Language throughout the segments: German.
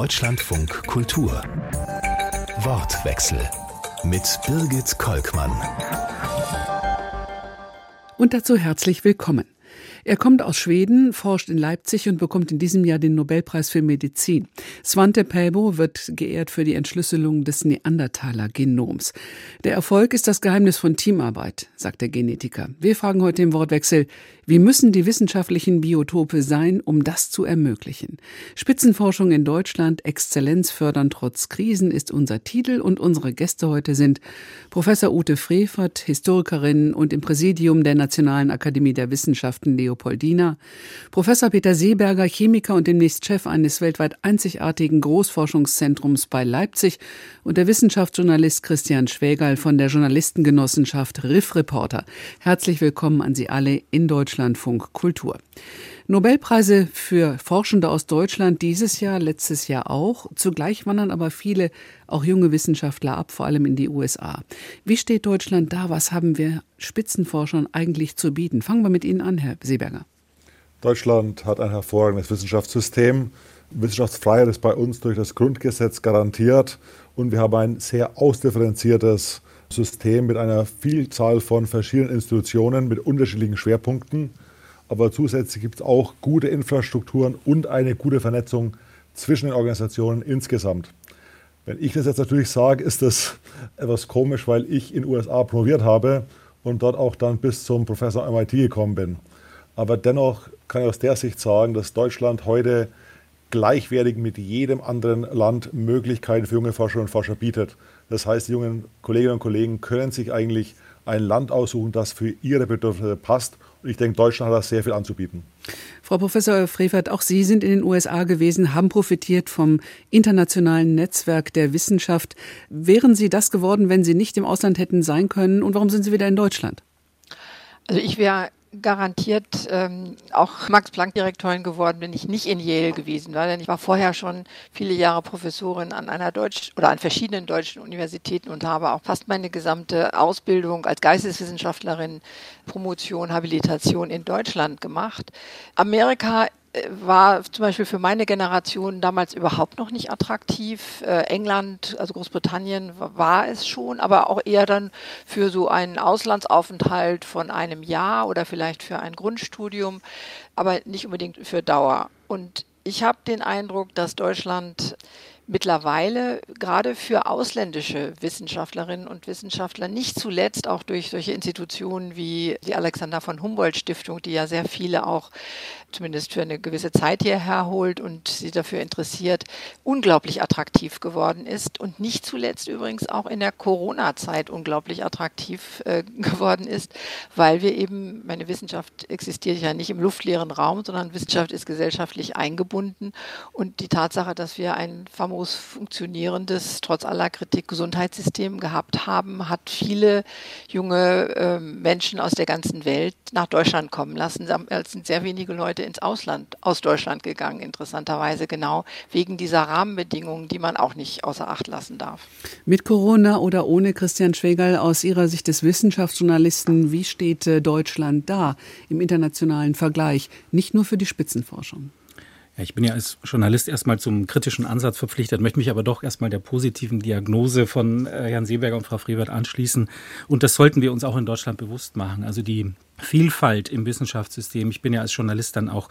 Deutschlandfunk Kultur. Wortwechsel mit Birgit Kolkmann. Und dazu herzlich willkommen. Er kommt aus Schweden, forscht in Leipzig und bekommt in diesem Jahr den Nobelpreis für Medizin. Svante Pääbo wird geehrt für die Entschlüsselung des Neandertaler-Genoms. Der Erfolg ist das Geheimnis von Teamarbeit, sagt der Genetiker. Wir fragen heute im Wortwechsel, wie müssen die wissenschaftlichen Biotope sein, um das zu ermöglichen? Spitzenforschung in Deutschland, Exzellenz fördern trotz Krisen ist unser Titel und unsere Gäste heute sind Professor Ute Frevert, Historikerin und im Präsidium der Nationalen Akademie der Wissenschaften Leopoldina, Professor Peter Seeberger, Chemiker und demnächst Chef eines weltweit einzigartigen Großforschungszentrums bei Leipzig und der Wissenschaftsjournalist Christian Schwägerl von der Journalistengenossenschaft Riff Reporter. Herzlich willkommen an Sie alle in Deutschlandfunk Kultur. Nobelpreise für Forschende aus Deutschland dieses Jahr, letztes Jahr auch. Zugleich wandern aber viele, auch junge Wissenschaftler ab, vor allem in die USA. Wie steht Deutschland da? Was haben wir Spitzenforschern eigentlich zu bieten? Fangen wir mit Ihnen an, Herr Seeberger. Deutschland hat ein hervorragendes Wissenschaftssystem. Wissenschaftsfreiheit ist bei uns durch das Grundgesetz garantiert und wir haben ein sehr ausdifferenziertes System mit einer Vielzahl von verschiedenen Institutionen mit unterschiedlichen Schwerpunkten aber zusätzlich gibt es auch gute Infrastrukturen und eine gute Vernetzung zwischen den Organisationen insgesamt. Wenn ich das jetzt natürlich sage, ist das etwas komisch, weil ich in den USA promoviert habe und dort auch dann bis zum Professor MIT gekommen bin. Aber dennoch kann ich aus der Sicht sagen, dass Deutschland heute gleichwertig mit jedem anderen Land Möglichkeiten für junge Forscherinnen und Forscher bietet. Das heißt, die jungen Kolleginnen und Kollegen können sich eigentlich ein Land aussuchen, das für ihre Bedürfnisse passt ich denke, Deutschland hat da sehr viel anzubieten. Frau Professor Frevert, auch Sie sind in den USA gewesen, haben profitiert vom internationalen Netzwerk der Wissenschaft. Wären Sie das geworden, wenn Sie nicht im Ausland hätten sein können? Und warum sind Sie wieder in Deutschland? Also ich wäre garantiert ähm, auch Max-Planck-Direktorin geworden, wenn ich nicht in Yale gewesen war. Denn ich war vorher schon viele Jahre Professorin an einer deutschen oder an verschiedenen deutschen Universitäten und habe auch fast meine gesamte Ausbildung als Geisteswissenschaftlerin, Promotion, Habilitation in Deutschland gemacht. Amerika war zum Beispiel für meine Generation damals überhaupt noch nicht attraktiv. Äh, England, also Großbritannien war es schon, aber auch eher dann für so einen Auslandsaufenthalt von einem Jahr oder vielleicht für ein Grundstudium, aber nicht unbedingt für Dauer. Und ich habe den Eindruck, dass Deutschland mittlerweile gerade für ausländische Wissenschaftlerinnen und Wissenschaftler, nicht zuletzt auch durch solche Institutionen wie die Alexander von Humboldt Stiftung, die ja sehr viele auch zumindest für eine gewisse Zeit hierher holt und sie dafür interessiert, unglaublich attraktiv geworden ist und nicht zuletzt übrigens auch in der Corona-Zeit unglaublich attraktiv äh, geworden ist, weil wir eben, meine Wissenschaft existiert ja nicht im luftleeren Raum, sondern Wissenschaft ist gesellschaftlich eingebunden. Und die Tatsache, dass wir ein famos harmlos funktionierendes, trotz aller Kritik, Gesundheitssystem gehabt haben, hat viele junge äh, Menschen aus der ganzen Welt nach Deutschland kommen lassen. Es sind sehr wenige Leute ins Ausland, aus Deutschland gegangen, interessanterweise genau wegen dieser Rahmenbedingungen, die man auch nicht außer Acht lassen darf. Mit Corona oder ohne Christian Schwegel aus Ihrer Sicht des Wissenschaftsjournalisten, wie steht äh, Deutschland da im internationalen Vergleich, nicht nur für die Spitzenforschung? Ich bin ja als Journalist erstmal zum kritischen Ansatz verpflichtet, möchte mich aber doch erstmal der positiven Diagnose von äh, Herrn Seeberger und Frau Frevert anschließen. Und das sollten wir uns auch in Deutschland bewusst machen. Also die Vielfalt im Wissenschaftssystem. Ich bin ja als Journalist dann auch,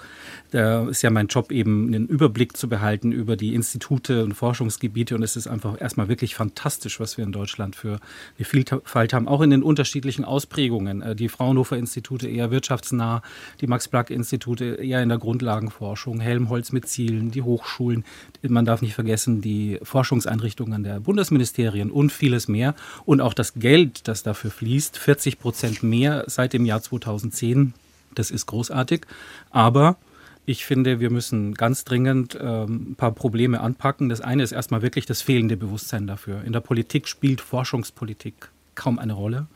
da ist ja mein Job eben, einen Überblick zu behalten über die Institute und Forschungsgebiete. Und es ist einfach erstmal wirklich fantastisch, was wir in Deutschland für eine Vielfalt haben, auch in den unterschiedlichen Ausprägungen. Äh, die Fraunhofer-Institute eher wirtschaftsnah, die Max-Planck-Institute eher in der Grundlagenforschung, Helmholtz mit Zielen, die Hochschulen. Man darf nicht vergessen, die Forschungseinrichtungen der Bundesministerien und vieles mehr. Und auch das Geld, das dafür fließt, 40 Prozent mehr seit dem Jahr 2000 2010. Das ist großartig. Aber ich finde, wir müssen ganz dringend ähm, ein paar Probleme anpacken. Das eine ist erstmal wirklich das fehlende Bewusstsein dafür. In der Politik spielt Forschungspolitik kaum eine Rolle.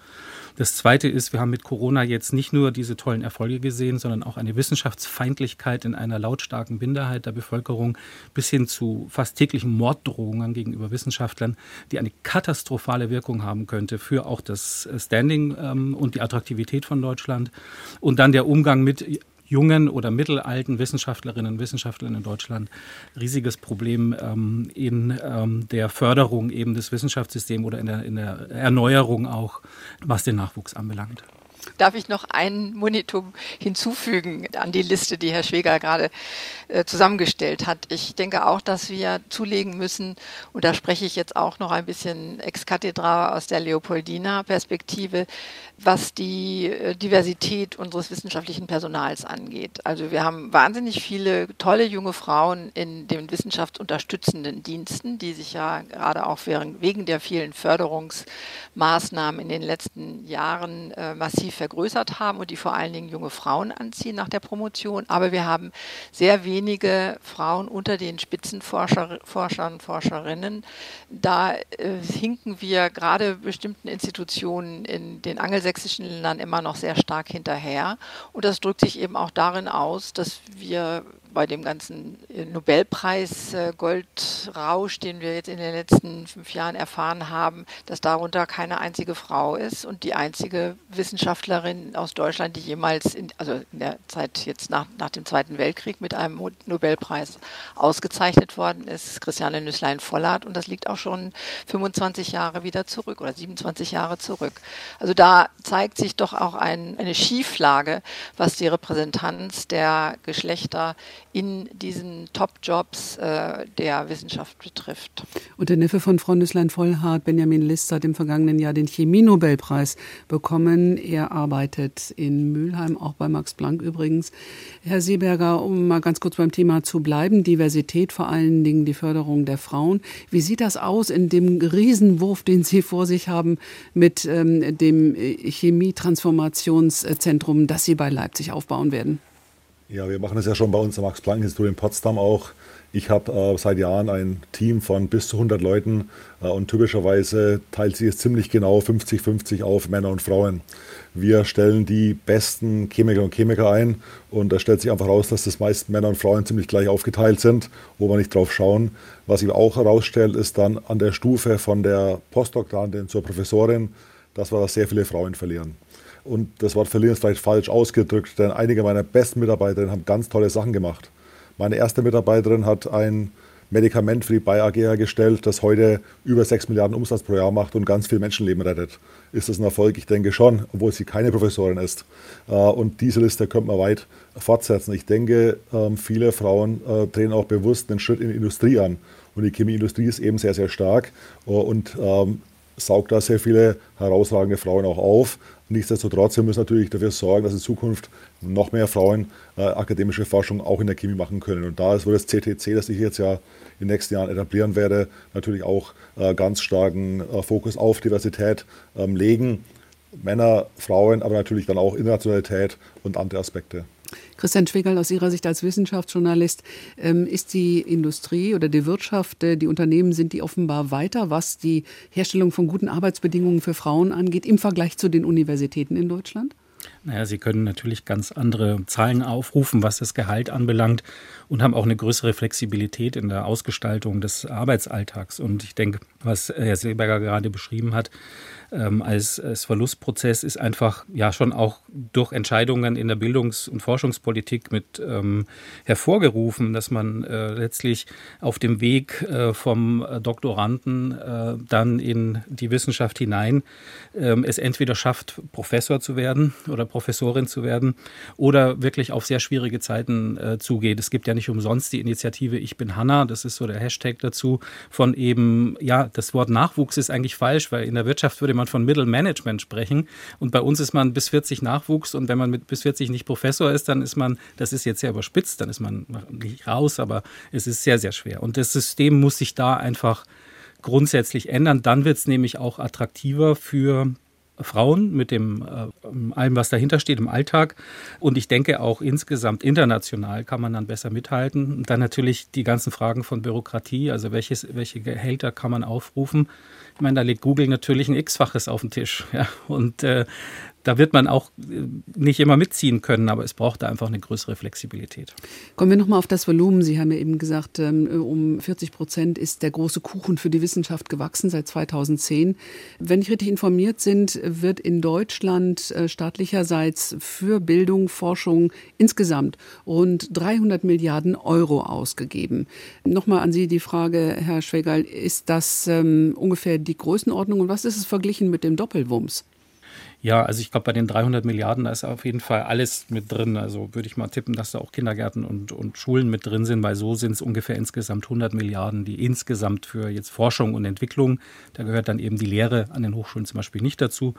Das Zweite ist, wir haben mit Corona jetzt nicht nur diese tollen Erfolge gesehen, sondern auch eine Wissenschaftsfeindlichkeit in einer lautstarken Minderheit der Bevölkerung bis hin zu fast täglichen Morddrohungen gegenüber Wissenschaftlern, die eine katastrophale Wirkung haben könnte für auch das Standing ähm, und die Attraktivität von Deutschland. Und dann der Umgang mit jungen oder mittelalten Wissenschaftlerinnen und Wissenschaftlern in Deutschland riesiges Problem ähm, in ähm, der Förderung eben des Wissenschaftssystems oder in der, in der Erneuerung auch, was den Nachwuchs anbelangt. Darf ich noch ein Monitor hinzufügen an die Liste, die Herr Schweger gerade äh, zusammengestellt hat? Ich denke auch, dass wir zulegen müssen, und da spreche ich jetzt auch noch ein bisschen ex cathedra aus der Leopoldina-Perspektive, was die äh, Diversität unseres wissenschaftlichen Personals angeht. Also wir haben wahnsinnig viele tolle junge Frauen in den wissenschaftsunterstützenden Diensten, die sich ja gerade auch wegen der vielen Förderungsmaßnahmen in den letzten Jahren äh, massiv vergrößert haben und die vor allen Dingen junge Frauen anziehen nach der Promotion. Aber wir haben sehr wenige Frauen unter den Spitzenforschern, Forscherinnen. Da äh, hinken wir gerade bestimmten Institutionen in den angelsächsischen Ländern immer noch sehr stark hinterher. Und das drückt sich eben auch darin aus, dass wir bei dem ganzen äh, Nobelpreis äh, den wir jetzt in den letzten fünf Jahren erfahren haben, dass darunter keine einzige Frau ist und die einzige Wissenschaftlerin aus Deutschland, die jemals, in, also in der Zeit jetzt nach, nach dem Zweiten Weltkrieg mit einem Nobelpreis ausgezeichnet worden ist, Christiane Nüßlein-Vollert und das liegt auch schon 25 Jahre wieder zurück oder 27 Jahre zurück. Also da zeigt sich doch auch ein, eine Schieflage, was die Repräsentanz der Geschlechter in diesen Top-Jobs äh, der Wissenschaft betrifft. Und der Neffe von Frau Nüßlein-Vollhardt, Benjamin List, hat im vergangenen Jahr den Chemie-Nobelpreis bekommen. Er arbeitet in Mülheim, auch bei Max Planck übrigens. Herr Seeberger, um mal ganz kurz beim Thema zu bleiben, Diversität, vor allen Dingen die Förderung der Frauen. Wie sieht das aus in dem Riesenwurf, den Sie vor sich haben mit ähm, dem Chemietransformationszentrum, das Sie bei Leipzig aufbauen werden? Ja, wir machen das ja schon bei uns am Max-Planck-Institut in Potsdam auch. Ich habe äh, seit Jahren ein Team von bis zu 100 Leuten äh, und typischerweise teilt sich es ziemlich genau 50-50 auf Männer und Frauen. Wir stellen die besten Chemiker und Chemiker ein und da stellt sich einfach raus, dass das meisten Männer und Frauen ziemlich gleich aufgeteilt sind, wo wir nicht drauf schauen. Was sich auch herausstellt, ist dann an der Stufe von der Postdoktorandin zur Professorin, dass wir da sehr viele Frauen verlieren. Und das Wort verlieren ist vielleicht falsch ausgedrückt, denn einige meiner besten Mitarbeiterinnen haben ganz tolle Sachen gemacht. Meine erste Mitarbeiterin hat ein Medikament für die Bayer AG hergestellt, das heute über 6 Milliarden Umsatz pro Jahr macht und ganz viele Menschenleben rettet. Ist das ein Erfolg? Ich denke schon, obwohl sie keine Professorin ist. Äh, und diese Liste könnte man weit fortsetzen. Ich denke, ähm, viele Frauen äh, drehen auch bewusst einen Schritt in die Industrie an. Und die Chemieindustrie ist eben sehr, sehr stark äh, und ähm, saugt da sehr viele herausragende Frauen auch auf. Nichtsdestotrotz, wir müssen natürlich dafür sorgen, dass in Zukunft noch mehr Frauen äh, akademische Forschung auch in der Chemie machen können. Und da ist, wird das CTC, das ich jetzt ja in den nächsten Jahren etablieren werde, natürlich auch äh, ganz starken äh, Fokus auf Diversität ähm, legen. Männer, Frauen, aber natürlich dann auch Internationalität und andere Aspekte. Christian Schwegel, aus Ihrer Sicht als Wissenschaftsjournalist, ähm, ist die Industrie oder die Wirtschaft, äh, die Unternehmen, sind die offenbar weiter, was die Herstellung von guten Arbeitsbedingungen für Frauen angeht, im Vergleich zu den Universitäten in Deutschland? Naja, Sie können natürlich ganz andere Zahlen aufrufen, was das Gehalt anbelangt und haben auch eine größere Flexibilität in der Ausgestaltung des Arbeitsalltags. Und ich denke, was Herr Seeberger gerade beschrieben hat, ähm, als, als Verlustprozess ist einfach ja schon auch durch Entscheidungen in der Bildungs- und Forschungspolitik mit ähm, hervorgerufen, dass man äh, letztlich auf dem Weg äh, vom Doktoranden äh, dann in die Wissenschaft hinein ähm, es entweder schafft, Professor zu werden oder Professorin zu werden oder wirklich auf sehr schwierige Zeiten äh, zugeht. Es gibt ja nicht umsonst die Initiative Ich bin Hanna, das ist so der Hashtag dazu, von eben, ja, das Wort Nachwuchs ist eigentlich falsch, weil in der Wirtschaft würde man man von Middle Management sprechen. Und bei uns ist man bis 40 Nachwuchs und wenn man mit bis 40 nicht Professor ist, dann ist man, das ist jetzt sehr überspitzt, dann ist man nicht raus, aber es ist sehr, sehr schwer. Und das System muss sich da einfach grundsätzlich ändern. Dann wird es nämlich auch attraktiver für Frauen mit dem äh, allem, was dahinter steht im Alltag. Und ich denke auch insgesamt international kann man dann besser mithalten. Und dann natürlich die ganzen Fragen von Bürokratie, also welches, welche Gehälter kann man aufrufen. Ich meine, da legt Google natürlich ein X-faches auf den Tisch. Ja. Und äh, da wird man auch äh, nicht immer mitziehen können, aber es braucht da einfach eine größere Flexibilität. Kommen wir nochmal auf das Volumen. Sie haben ja eben gesagt, ähm, um 40 Prozent ist der große Kuchen für die Wissenschaft gewachsen seit 2010. Wenn ich richtig informiert sind, wird in Deutschland äh, staatlicherseits für Bildung, Forschung insgesamt rund 300 Milliarden Euro ausgegeben. Nochmal an Sie die Frage, Herr Schwegal, ist das ähm, ungefähr die Größenordnung und was ist es verglichen mit dem Doppelwumms? Ja, also ich glaube, bei den 300 Milliarden, da ist auf jeden Fall alles mit drin. Also würde ich mal tippen, dass da auch Kindergärten und, und Schulen mit drin sind, weil so sind es ungefähr insgesamt 100 Milliarden, die insgesamt für jetzt Forschung und Entwicklung, da gehört dann eben die Lehre an den Hochschulen zum Beispiel nicht dazu,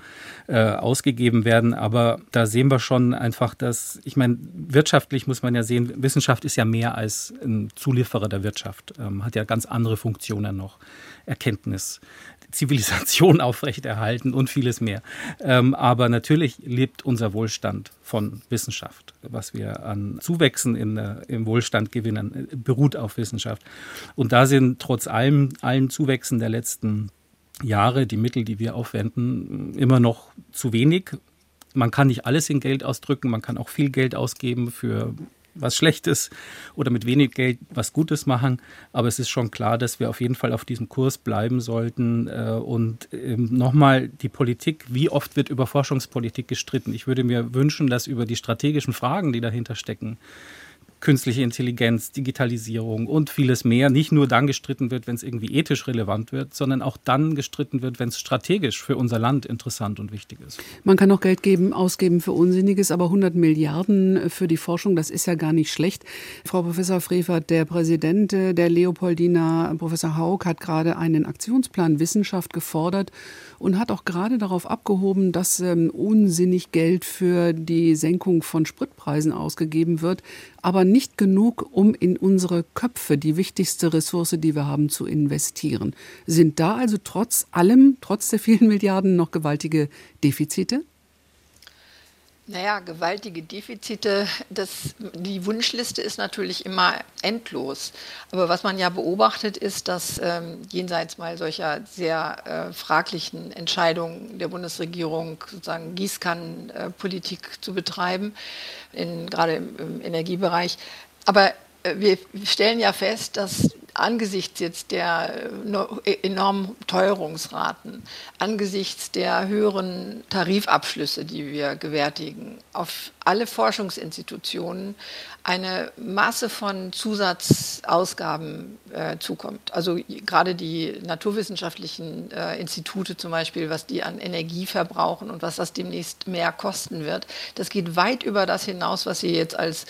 äh, ausgegeben werden. Aber da sehen wir schon einfach, dass, ich meine, wirtschaftlich muss man ja sehen, Wissenschaft ist ja mehr als ein Zulieferer der Wirtschaft, ähm, hat ja ganz andere Funktionen noch. Erkenntnis, Zivilisation aufrechterhalten und vieles mehr. Ähm, aber natürlich lebt unser Wohlstand von Wissenschaft. Was wir an Zuwächsen in, äh, im Wohlstand gewinnen, äh, beruht auf Wissenschaft. Und da sind trotz allem, allen Zuwächsen der letzten Jahre die Mittel, die wir aufwenden, immer noch zu wenig. Man kann nicht alles in Geld ausdrücken, man kann auch viel Geld ausgeben für was Schlechtes oder mit wenig Geld was Gutes machen. Aber es ist schon klar, dass wir auf jeden Fall auf diesem Kurs bleiben sollten. Äh, und ähm, nochmal die Politik, wie oft wird über Forschungspolitik gestritten? Ich würde mir wünschen, dass über die strategischen Fragen, die dahinter stecken, künstliche Intelligenz, Digitalisierung und vieles mehr nicht nur dann gestritten wird, wenn es irgendwie ethisch relevant wird, sondern auch dann gestritten wird, wenn es strategisch für unser Land interessant und wichtig ist. Man kann auch Geld geben, ausgeben für Unsinniges, aber 100 Milliarden für die Forschung, das ist ja gar nicht schlecht. Frau Professor Frevert, der Präsident der Leopoldina, Professor Haug, hat gerade einen Aktionsplan Wissenschaft gefordert und hat auch gerade darauf abgehoben, dass ähm, unsinnig Geld für die Senkung von Spritpreisen ausgegeben wird, aber nicht genug, um in unsere Köpfe, die wichtigste Ressource, die wir haben, zu investieren. Sind da also trotz allem, trotz der vielen Milliarden noch gewaltige Defizite? Naja, gewaltige Defizite, das, die Wunschliste ist natürlich immer endlos. Aber was man ja beobachtet, ist, dass ähm, jenseits mal solcher sehr äh, fraglichen Entscheidungen der Bundesregierung, sozusagen Gießkannenpolitik äh, zu betreiben, in, gerade im, im Energiebereich, aber äh, wir stellen ja fest, dass angesichts jetzt der äh, enormen Teuerungsraten, angesichts der höheren Tarifabschlüsse, die wir gewärtigen, auf alle Forschungsinstitutionen eine Masse von Zusatzausgaben äh, zukommt. Also gerade die naturwissenschaftlichen äh, Institute zum Beispiel, was die an Energie verbrauchen und was das demnächst mehr kosten wird, das geht weit über das hinaus, was sie jetzt als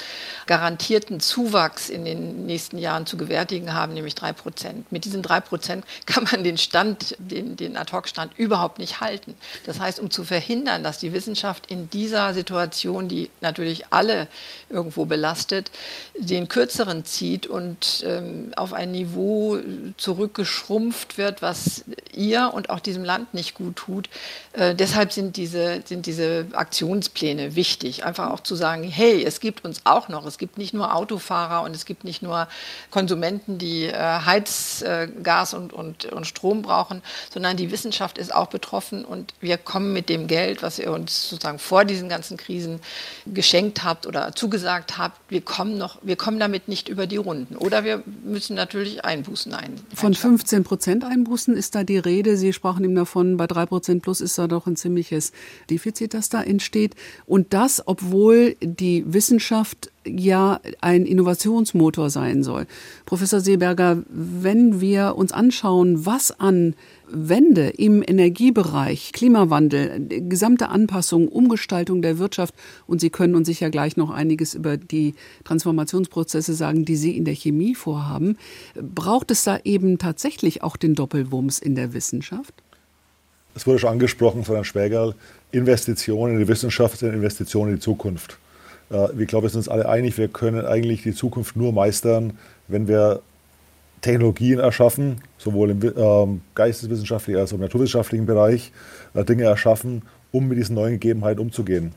garantierten Zuwachs in den nächsten Jahren zu gewärtigen haben, nämlich drei Prozent. Mit diesen drei Prozent kann man den Stand, den, den Ad-Hoc-Stand überhaupt nicht halten. Das heißt, um zu verhindern, dass die Wissenschaft in dieser Situation, die natürlich alle irgendwo belastet, den kürzeren zieht und ähm, auf ein Niveau zurückgeschrumpft wird, was ihr und auch diesem Land nicht gut tut. Äh, deshalb sind diese, sind diese Aktionspläne wichtig. Einfach auch zu sagen, hey, es gibt uns auch noch, es gibt nicht nur Autofahrer und es gibt nicht nur Konsumenten, die äh, Heizgas äh, und, und, und Strom brauchen, sondern die Wissenschaft ist auch betroffen und wir kommen mit dem Geld, was ihr uns sozusagen vor diesen ganzen Krisen geschenkt habt oder zugesagt habt, wir kommen noch, wir kommen damit nicht über die Runden. Oder wir müssen natürlich Einbußen ein. Von 15 Prozent Einbußen ist da die Rede. Sie sprachen eben davon, bei 3 Prozent plus ist da doch ein ziemliches Defizit, das da entsteht. Und das, obwohl die Wissenschaft ja ein Innovationsmotor sein soll. Professor Seeberger, wenn wir uns anschauen, was an Wende im Energiebereich, Klimawandel, gesamte Anpassung, Umgestaltung der Wirtschaft, und Sie können uns sicher gleich noch einiges über die Transformationsprozesse sagen, die Sie in der Chemie vorhaben, braucht es da eben tatsächlich auch den Doppelwumms in der Wissenschaft? Es wurde schon angesprochen von Herrn Schwägerl, Investitionen in die Wissenschaft sind Investitionen in die Zukunft. Äh, ich glaube, wir sind uns alle einig, wir können eigentlich die Zukunft nur meistern, wenn wir Technologien erschaffen, sowohl im ähm, geisteswissenschaftlichen als auch im naturwissenschaftlichen Bereich, äh, Dinge erschaffen, um mit diesen neuen Gegebenheiten umzugehen.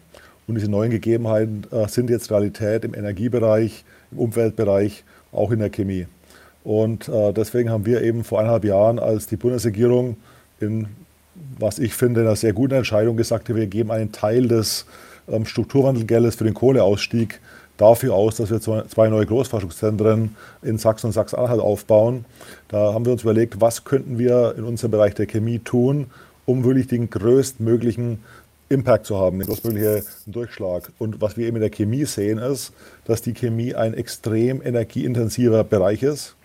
Und diese neuen Gegebenheiten äh, sind jetzt Realität im Energiebereich, im Umweltbereich, auch in der Chemie. Und deswegen haben wir eben vor eineinhalb Jahren, als die Bundesregierung in was ich finde, eine sehr gute Entscheidung gesagt, wir geben einen Teil des Strukturwandelgeldes für den Kohleausstieg dafür aus, dass wir zwei neue Großforschungszentren in Sachsen und Sachsen-Anhalt aufbauen. Da haben wir uns überlegt, was könnten wir in unserem Bereich der Chemie tun, um wirklich den größtmöglichen Impact zu haben, den größtmöglichen Durchschlag. Und was wir eben in der Chemie sehen, ist, dass die Chemie ein extrem energieintensiver Bereich ist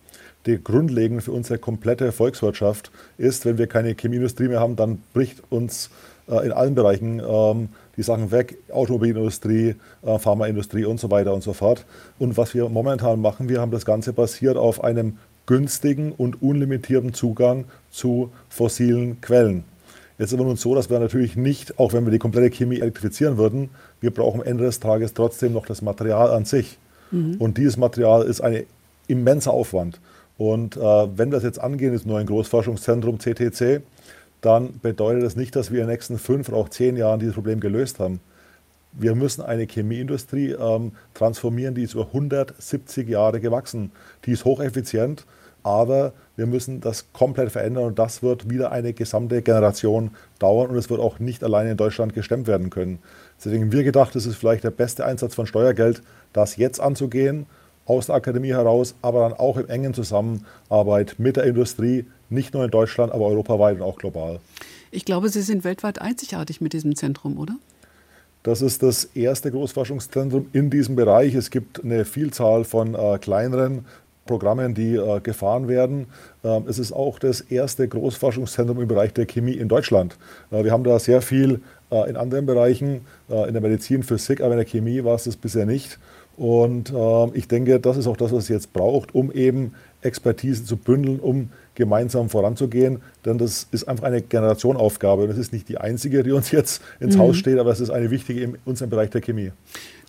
der grundlegend für unsere komplette Volkswirtschaft ist. Wenn wir keine Chemieindustrie mehr haben, dann bricht uns äh, in allen Bereichen ähm, die Sachen weg, Automobilindustrie, äh, Pharmaindustrie und so weiter und so fort. Und was wir momentan machen, wir haben das Ganze basiert auf einem günstigen und unlimitierten Zugang zu fossilen Quellen. Jetzt ist es nun so, dass wir natürlich nicht, auch wenn wir die komplette Chemie elektrifizieren würden, wir brauchen am Ende des Tages trotzdem noch das Material an sich. Mhm. Und dieses Material ist ein immenser Aufwand. Und äh, wenn wir das jetzt angehen, ist nur ein Großforschungszentrum CTC, dann bedeutet das nicht, dass wir in den nächsten fünf oder auch zehn Jahren dieses Problem gelöst haben. Wir müssen eine Chemieindustrie ähm, transformieren, die ist über 170 Jahre gewachsen. Die ist hocheffizient, aber wir müssen das komplett verändern und das wird wieder eine gesamte Generation dauern und es wird auch nicht alleine in Deutschland gestemmt werden können. Deswegen haben wir gedacht, es ist vielleicht der beste Einsatz von Steuergeld, das jetzt anzugehen, aus der Akademie heraus, aber dann auch in engen Zusammenarbeit mit der Industrie, nicht nur in Deutschland, aber europaweit und auch global. Ich glaube, Sie sind weltweit einzigartig mit diesem Zentrum, oder? Das ist das erste Großforschungszentrum in diesem Bereich. Es gibt eine Vielzahl von äh, kleineren Programmen, die äh, gefahren werden. Ähm, es ist auch das erste Großforschungszentrum im Bereich der Chemie in Deutschland. Äh, wir haben da sehr viel äh, in anderen Bereichen, äh, in der Medizin, Physik, aber in der Chemie war es das bisher nicht. Und ähm, ich denke, das ist auch das, was es jetzt braucht, um eben Expertise zu bündeln, um gemeinsam voranzugehen. Denn das ist einfach eine Generationaufgabe. Und es ist nicht die einzige, die uns jetzt ins mhm. Haus steht, aber es ist eine wichtige in unserem Bereich der Chemie.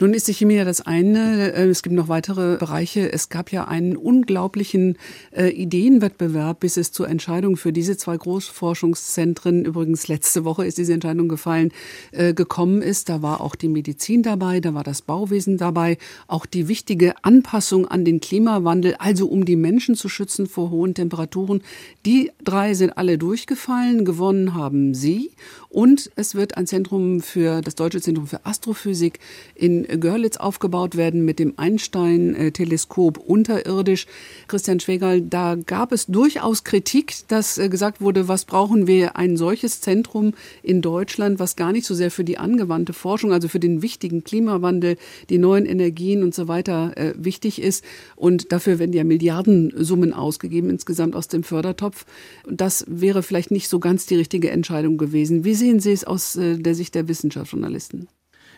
Nun ist die Chemie ja das eine. Äh, es gibt noch weitere Bereiche. Es gab ja einen unglaublichen äh, Ideenwettbewerb, bis es zur Entscheidung für diese zwei Großforschungszentren, übrigens letzte Woche ist diese Entscheidung gefallen, äh, gekommen ist. Da war auch die Medizin dabei, da war das Bauwesen dabei, auch die wichtige Anpassung an den Klimawandel, also um die Menschen zu schützen vor hohen Temperaturen. Die drei sind alle durchgefallen. Gewonnen haben sie. Und es wird ein Zentrum für das Deutsche Zentrum für Astrophysik in Görlitz aufgebaut werden mit dem Einstein-Teleskop unterirdisch. Christian Schwegal, da gab es durchaus Kritik, dass äh, gesagt wurde, was brauchen wir ein solches Zentrum in Deutschland, was gar nicht so sehr für die angewandte Forschung, also für den wichtigen Klimawandel, die neuen Energien und so weiter äh, wichtig ist. Und dafür werden ja Milliardensummen ausgegeben insgesamt aus dem Fördertopf. Das wäre vielleicht nicht so ganz die richtige Entscheidung gewesen. Wie sehen Sie es aus äh, der Sicht der Wissenschaftsjournalisten?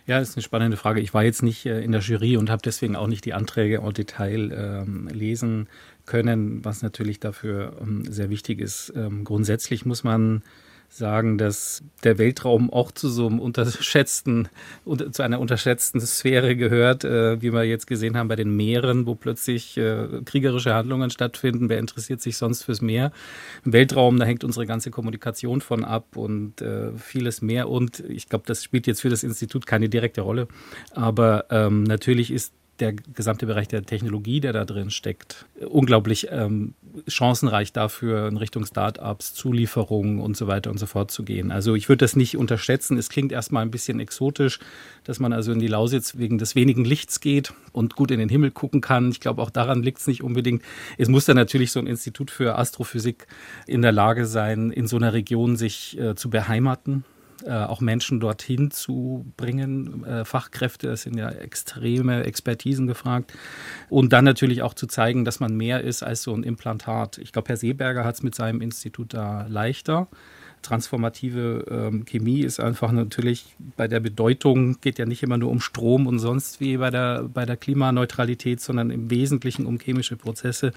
Ja, das ist eine spannende Frage. Ich war jetzt nicht äh, in der Jury und habe deswegen auch nicht die Anträge en Detail ähm, lesen können, was natürlich dafür ähm, sehr wichtig ist. Ähm, grundsätzlich muss man sagen, dass der Weltraum auch zu so einem unterschätzten, zu einer unterschätzten Sphäre gehört, äh, wie wir jetzt gesehen haben bei den Meeren, wo plötzlich äh, kriegerische Handlungen stattfinden. Wer interessiert sich sonst fürs Meer? Im Weltraum, da hängt unsere ganze Kommunikation von ab und äh, vieles mehr. Und ich glaube, das spielt jetzt für das Institut keine direkte Rolle. Aber ähm, natürlich ist der gesamte Bereich der Technologie, der da drin steckt, unglaublich ähm, chancenreich dafür, in Richtung Startups, Zulieferungen und so weiter und so fort zu gehen. Also ich würde das nicht unterschätzen. Es klingt erstmal ein bisschen exotisch, dass man also in die Lausitz wegen des wenigen Lichts geht und gut in den Himmel gucken kann. Ich glaube, auch daran liegt es nicht unbedingt. Es muss dann natürlich so ein Institut für Astrophysik in der Lage sein, in so einer Region sich äh, zu beheimaten äh, auch Menschen dorthin zu bringen, äh, Fachkräfte, es sind ja extreme Expertisen gefragt. Und dann natürlich auch zu zeigen, dass man mehr ist als so ein Implantat. Ich glaube, Herr Seeberger hat es mit seinem Institut da leichter transformative ähm, Chemie ist einfach natürlich bei der Bedeutung, geht ja nicht immer nur um Strom und sonst wie bei der, bei der Klimaneutralität, sondern im Wesentlichen um chemische Prozesse.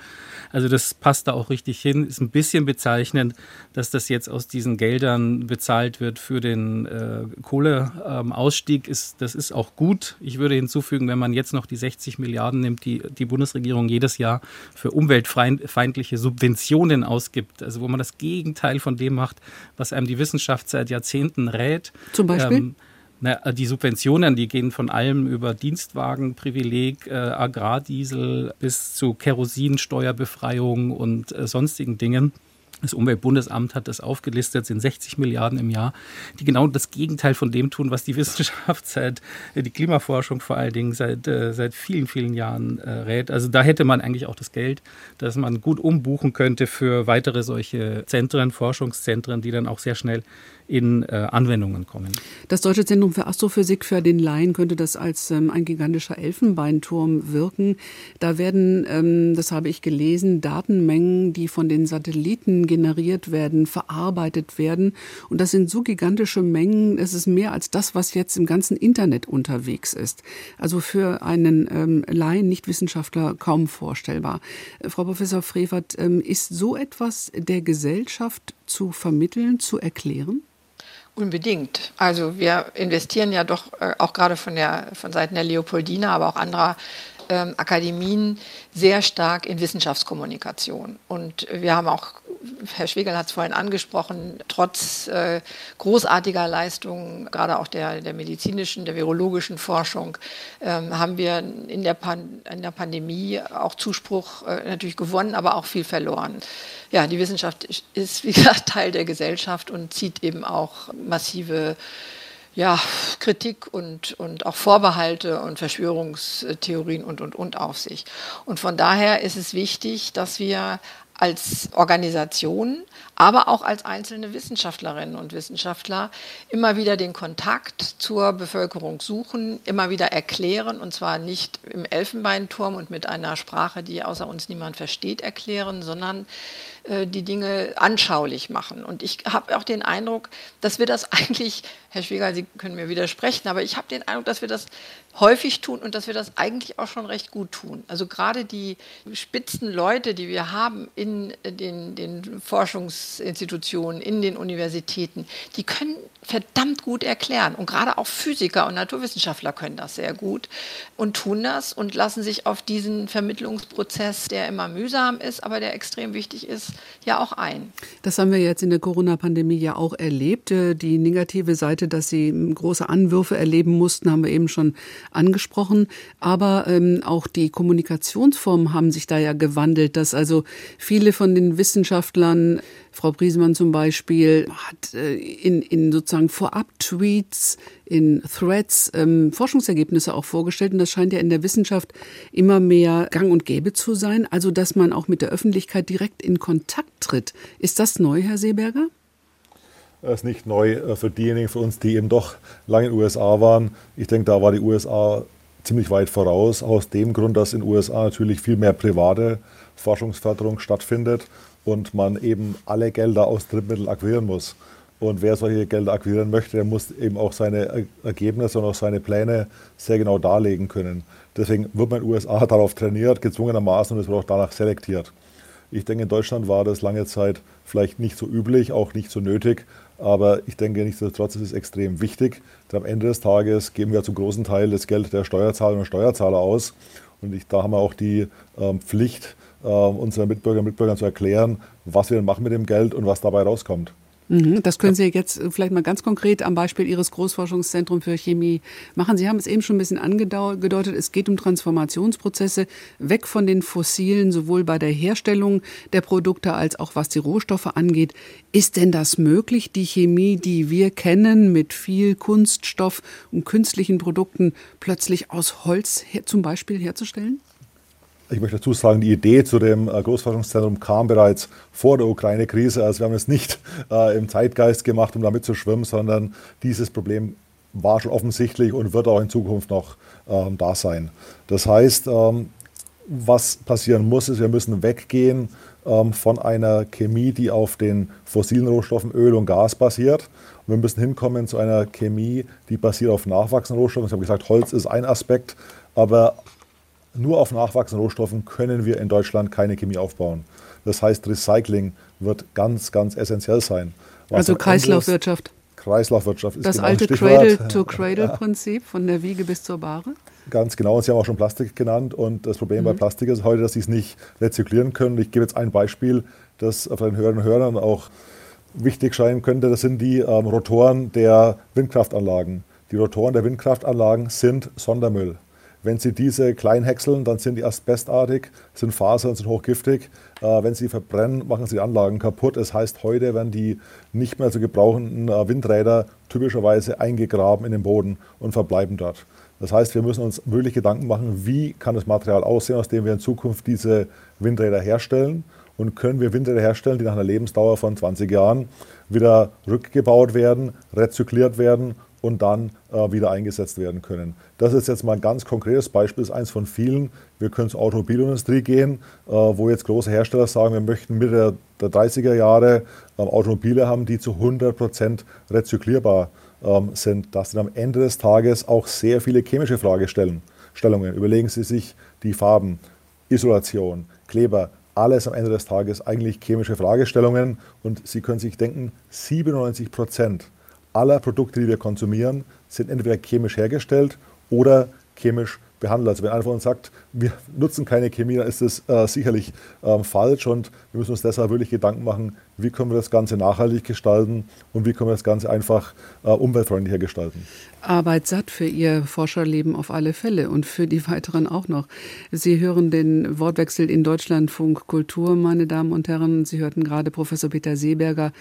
Also das passt da auch richtig hin. Ist ein bisschen bezeichnend, dass das jetzt aus diesen Geldern bezahlt wird für den äh, Kohleausstieg. Ähm, ist, das ist auch gut. Ich würde hinzufügen, wenn man jetzt noch die 60 Milliarden nimmt, die die Bundesregierung jedes Jahr für umweltfeindliche Subventionen ausgibt, also wo man das Gegenteil von dem macht, was einem die Wissenschaft seit Jahrzehnten rät. Zum Beispiel? Ähm, na, die Subventionen, die gehen von allem über Dienstwagenprivileg, äh, Agrardiesel bis zu Kerosinsteuerbefreiung und äh, sonstigen Dingen. Das Umweltbundesamt hat das aufgelistet, sind 60 Milliarden im Jahr, die genau das Gegenteil von dem tun, was die Wissenschaft seit, äh, die Klimaforschung vor allen Dingen seit, äh, seit vielen, vielen Jahren äh, rät. Also da hätte man eigentlich auch das Geld, das man gut umbuchen könnte für weitere solche Zentren, Forschungszentren, die dann auch sehr schnell in äh, Anwendungen kommen. Das Deutsche Zentrum für Astrophysik für den Laien könnte das als ähm, ein gigantischer Elfenbeinturm wirken. Da werden, ähm, das habe ich gelesen, Datenmengen, die von den Satelliten generiert werden, verarbeitet werden. Und das sind so gigantische Mengen, es ist mehr als das, was jetzt im ganzen Internet unterwegs ist. Also für einen ähm, Laien, Nichtwissenschaftler kaum vorstellbar. Äh, Frau Professor Frevert, ähm, ist so etwas der Gesellschaft zu vermitteln, zu erklären? Unbedingt. Also wir investieren ja doch äh, auch gerade von der von Seiten der Leopoldina, aber auch anderer ähm, Akademien sehr stark in Wissenschaftskommunikation. Und wir haben auch, Herr Schwegel hat es vorhin angesprochen, trotz äh, großartiger Leistungen, gerade auch der, der medizinischen, der virologischen Forschung, ähm, haben wir in der, in der Pandemie auch Zuspruch äh, natürlich gewonnen, aber auch viel verloren. Ja, die Wissenschaft ist, wie gesagt, Teil der Gesellschaft und zieht eben auch massive ja, Kritik und, und auch Vorbehalte und Verschwörungstheorien und, und, und auf sich. Und von daher ist es wichtig, dass wir als Organisation, aber auch als einzelne Wissenschaftlerinnen und Wissenschaftler immer wieder den Kontakt zur Bevölkerung suchen, immer wieder erklären, und zwar nicht im Elfenbeinturm und mit einer Sprache, die außer uns niemand versteht, erklären, sondern die Dinge anschaulich machen. Und ich habe auch den Eindruck, dass wir das eigentlich, Herr Schwieger, Sie können mir widersprechen, aber ich habe den Eindruck, dass wir das häufig tun und dass wir das eigentlich auch schon recht gut tun. Also gerade die spitzen Leute, die wir haben in den, den Forschungsinstitutionen, in den Universitäten, die können verdammt gut erklären. Und gerade auch Physiker und Naturwissenschaftler können das sehr gut und tun das und lassen sich auf diesen Vermittlungsprozess, der immer mühsam ist, aber der extrem wichtig ist, ja auch ein. Das haben wir jetzt in der Corona-Pandemie ja auch erlebt. Äh, die negative Seite, dass sie große Anwürfe erleben mussten, haben wir eben schon angesprochen. Aber ähm, auch die Kommunikationsformen haben sich da ja gewandelt, dass also viele von den Wissenschaftlern Frau Briesemann zum Beispiel hat äh, in, in sozusagen Vorab-Tweets, in Threads ähm, Forschungsergebnisse auch vorgestellt. Und das scheint ja in der Wissenschaft immer mehr gang und gäbe zu sein. Also, dass man auch mit der Öffentlichkeit direkt in Kontakt tritt. Ist das neu, Herr Seeberger? Ist nicht neu äh, für diejenigen von uns, die eben doch lange in den USA waren. Ich denke, da war die USA ziemlich weit voraus, aus dem Grund, dass in den USA natürlich viel mehr private Forschungsförderung stattfindet und man eben alle Gelder aus Drittmitteln akquirieren muss. Und wer solche Gelder akquirieren möchte, der muss eben auch seine Ergebnisse und auch seine Pläne sehr genau darlegen können. Deswegen wird man in den USA darauf trainiert, gezwungenermaßen, und es wird auch danach selektiert. Ich denke, in Deutschland war das lange Zeit vielleicht nicht so üblich, auch nicht so nötig. Aber ich denke, nichtsdestotrotz ist es extrem wichtig. Denn am Ende des Tages geben wir zum großen Teil das Geld der Steuerzahlerinnen und Steuerzahler aus. Und ich, da haben wir auch die ähm, Pflicht, äh, unseren Mitbürgerinnen und Mitbürgern zu erklären, was wir denn machen mit dem Geld und was dabei rauskommt. Mhm, das können Sie jetzt vielleicht mal ganz konkret am Beispiel Ihres Großforschungszentrums für Chemie machen. Sie haben es eben schon ein bisschen angedeutet. Es geht um Transformationsprozesse weg von den Fossilen, sowohl bei der Herstellung der Produkte als auch was die Rohstoffe angeht. Ist denn das möglich, die Chemie, die wir kennen, mit viel Kunststoff und künstlichen Produkten plötzlich aus Holz zum Beispiel herzustellen? Ich möchte dazu sagen, die Idee zu dem äh, Großforschungszentrum kam bereits vor der Ukraine-Krise. Also wir haben es nicht äh, im Zeitgeist gemacht, um damit zu schwimmen, sondern dieses Problem war schon offensichtlich und wird auch in Zukunft noch ähm, da sein. Das heißt, ähm, was passieren muss, ist, wir müssen weggehen ähm, von einer Chemie, die auf den fossilen Rohstoffen Öl und Gas basiert. Und wir müssen hinkommen zu einer Chemie, die basiert auf nachwachsenden Rohstoffen. Ich habe gesagt, Holz ist ein Aspekt, aber nur auf nachwachsenden Rohstoffen können wir in Deutschland keine Chemie aufbauen. Das heißt, Recycling wird ganz, ganz essentiell sein. Was also Kreislaufwirtschaft. Kreislaufwirtschaft ist das genau alte Cradle-to-Cradle-Prinzip von der Wiege bis zur Bahre. Ganz genau, und Sie haben auch schon Plastik genannt. Und das Problem mhm. bei Plastik ist heute, dass Sie es nicht rezyklieren können. Ich gebe jetzt ein Beispiel, das für den Hörern und Hörern auch wichtig scheinen könnte. Das sind die ähm, Rotoren der Windkraftanlagen. Die Rotoren der Windkraftanlagen sind Sondermüll. Wenn Sie diese klein häckseln, dann sind die asbestartig, sind Fasern, sind hochgiftig. Äh, wenn Sie verbrennen, machen Sie die Anlagen kaputt. Das heißt, heute werden die nicht mehr zu gebrauchenden äh, Windräder typischerweise eingegraben in den Boden und verbleiben dort. Das heißt, wir müssen uns wirklich Gedanken machen, wie kann das Material aussehen, aus dem wir in Zukunft diese Windräder herstellen und können wir Windräder herstellen, die nach einer Lebensdauer von 20 Jahren wieder rückgebaut werden, rezykliert werden und dann äh, wieder eingesetzt werden können. Das ist jetzt mal ein ganz konkretes Beispiel, das ist eins von vielen. Wir können zur Automobilindustrie gehen, äh, wo jetzt große Hersteller sagen, wir möchten Mitte der, der 30er Jahre äh, Automobile haben, die zu 100 Prozent rezyklierbar ähm, sind. Das sind am Ende des Tages auch sehr viele chemische Fragestellungen. Überlegen Sie sich die Farben, Isolation, Kleber, alles am Ende des Tages eigentlich chemische Fragestellungen. Und Sie können sich denken, 97 Prozent aller Produkte, die wir konsumieren, sind entweder chemisch hergestellt oder chemisch behandelt. Also wenn einer von uns sagt, wir nutzen keine Chemie, dann ist das äh, sicherlich äh, falsch und wir müssen uns deshalb wirklich Gedanken machen, wie können wir das Ganze nachhaltig gestalten und wie können wir das Ganze einfach äh, umweltfreundlicher gestalten. Arbeitssatt für Ihr Forscherleben auf alle Fälle und für die weiteren auch noch. Sie hören den Wortwechsel in Deutschlandfunk Kultur, meine Damen und Herren. Sie hörten gerade Professor Peter Seeberger,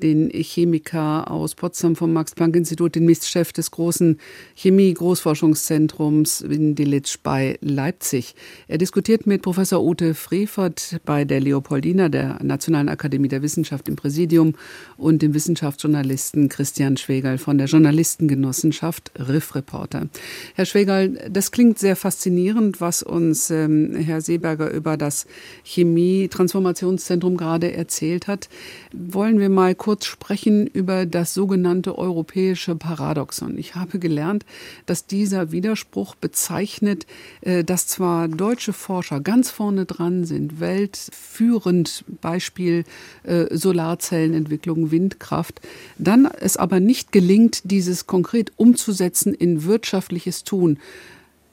den Chemiker aus Potsdam vom Max-Planck-Institut, den Mistchef des großen Chemie-Großforschungszentrums in Delitzsch bei Leipzig. Er diskutiert mit Professor Ute Frevert bei der Leopoldina, der Nationalen Akademie der Wissenschaften Wissenschaft im Präsidium und dem Wissenschaftsjournalisten Christian Schwegal von der Journalistengenossenschaft Riff Reporter. Herr Schwegal, das klingt sehr faszinierend, was uns ähm, Herr Seeberger über das Chemie-Transformationszentrum gerade erzählt hat. Wollen wir mal kurz sprechen über das sogenannte europäische Paradoxon. Ich habe gelernt, dass dieser Widerspruch bezeichnet, äh, dass zwar deutsche Forscher ganz vorne dran sind, weltführend Beispiel äh, Solarzellenentwicklung, Windkraft, dann es aber nicht gelingt, dieses konkret umzusetzen in wirtschaftliches Tun.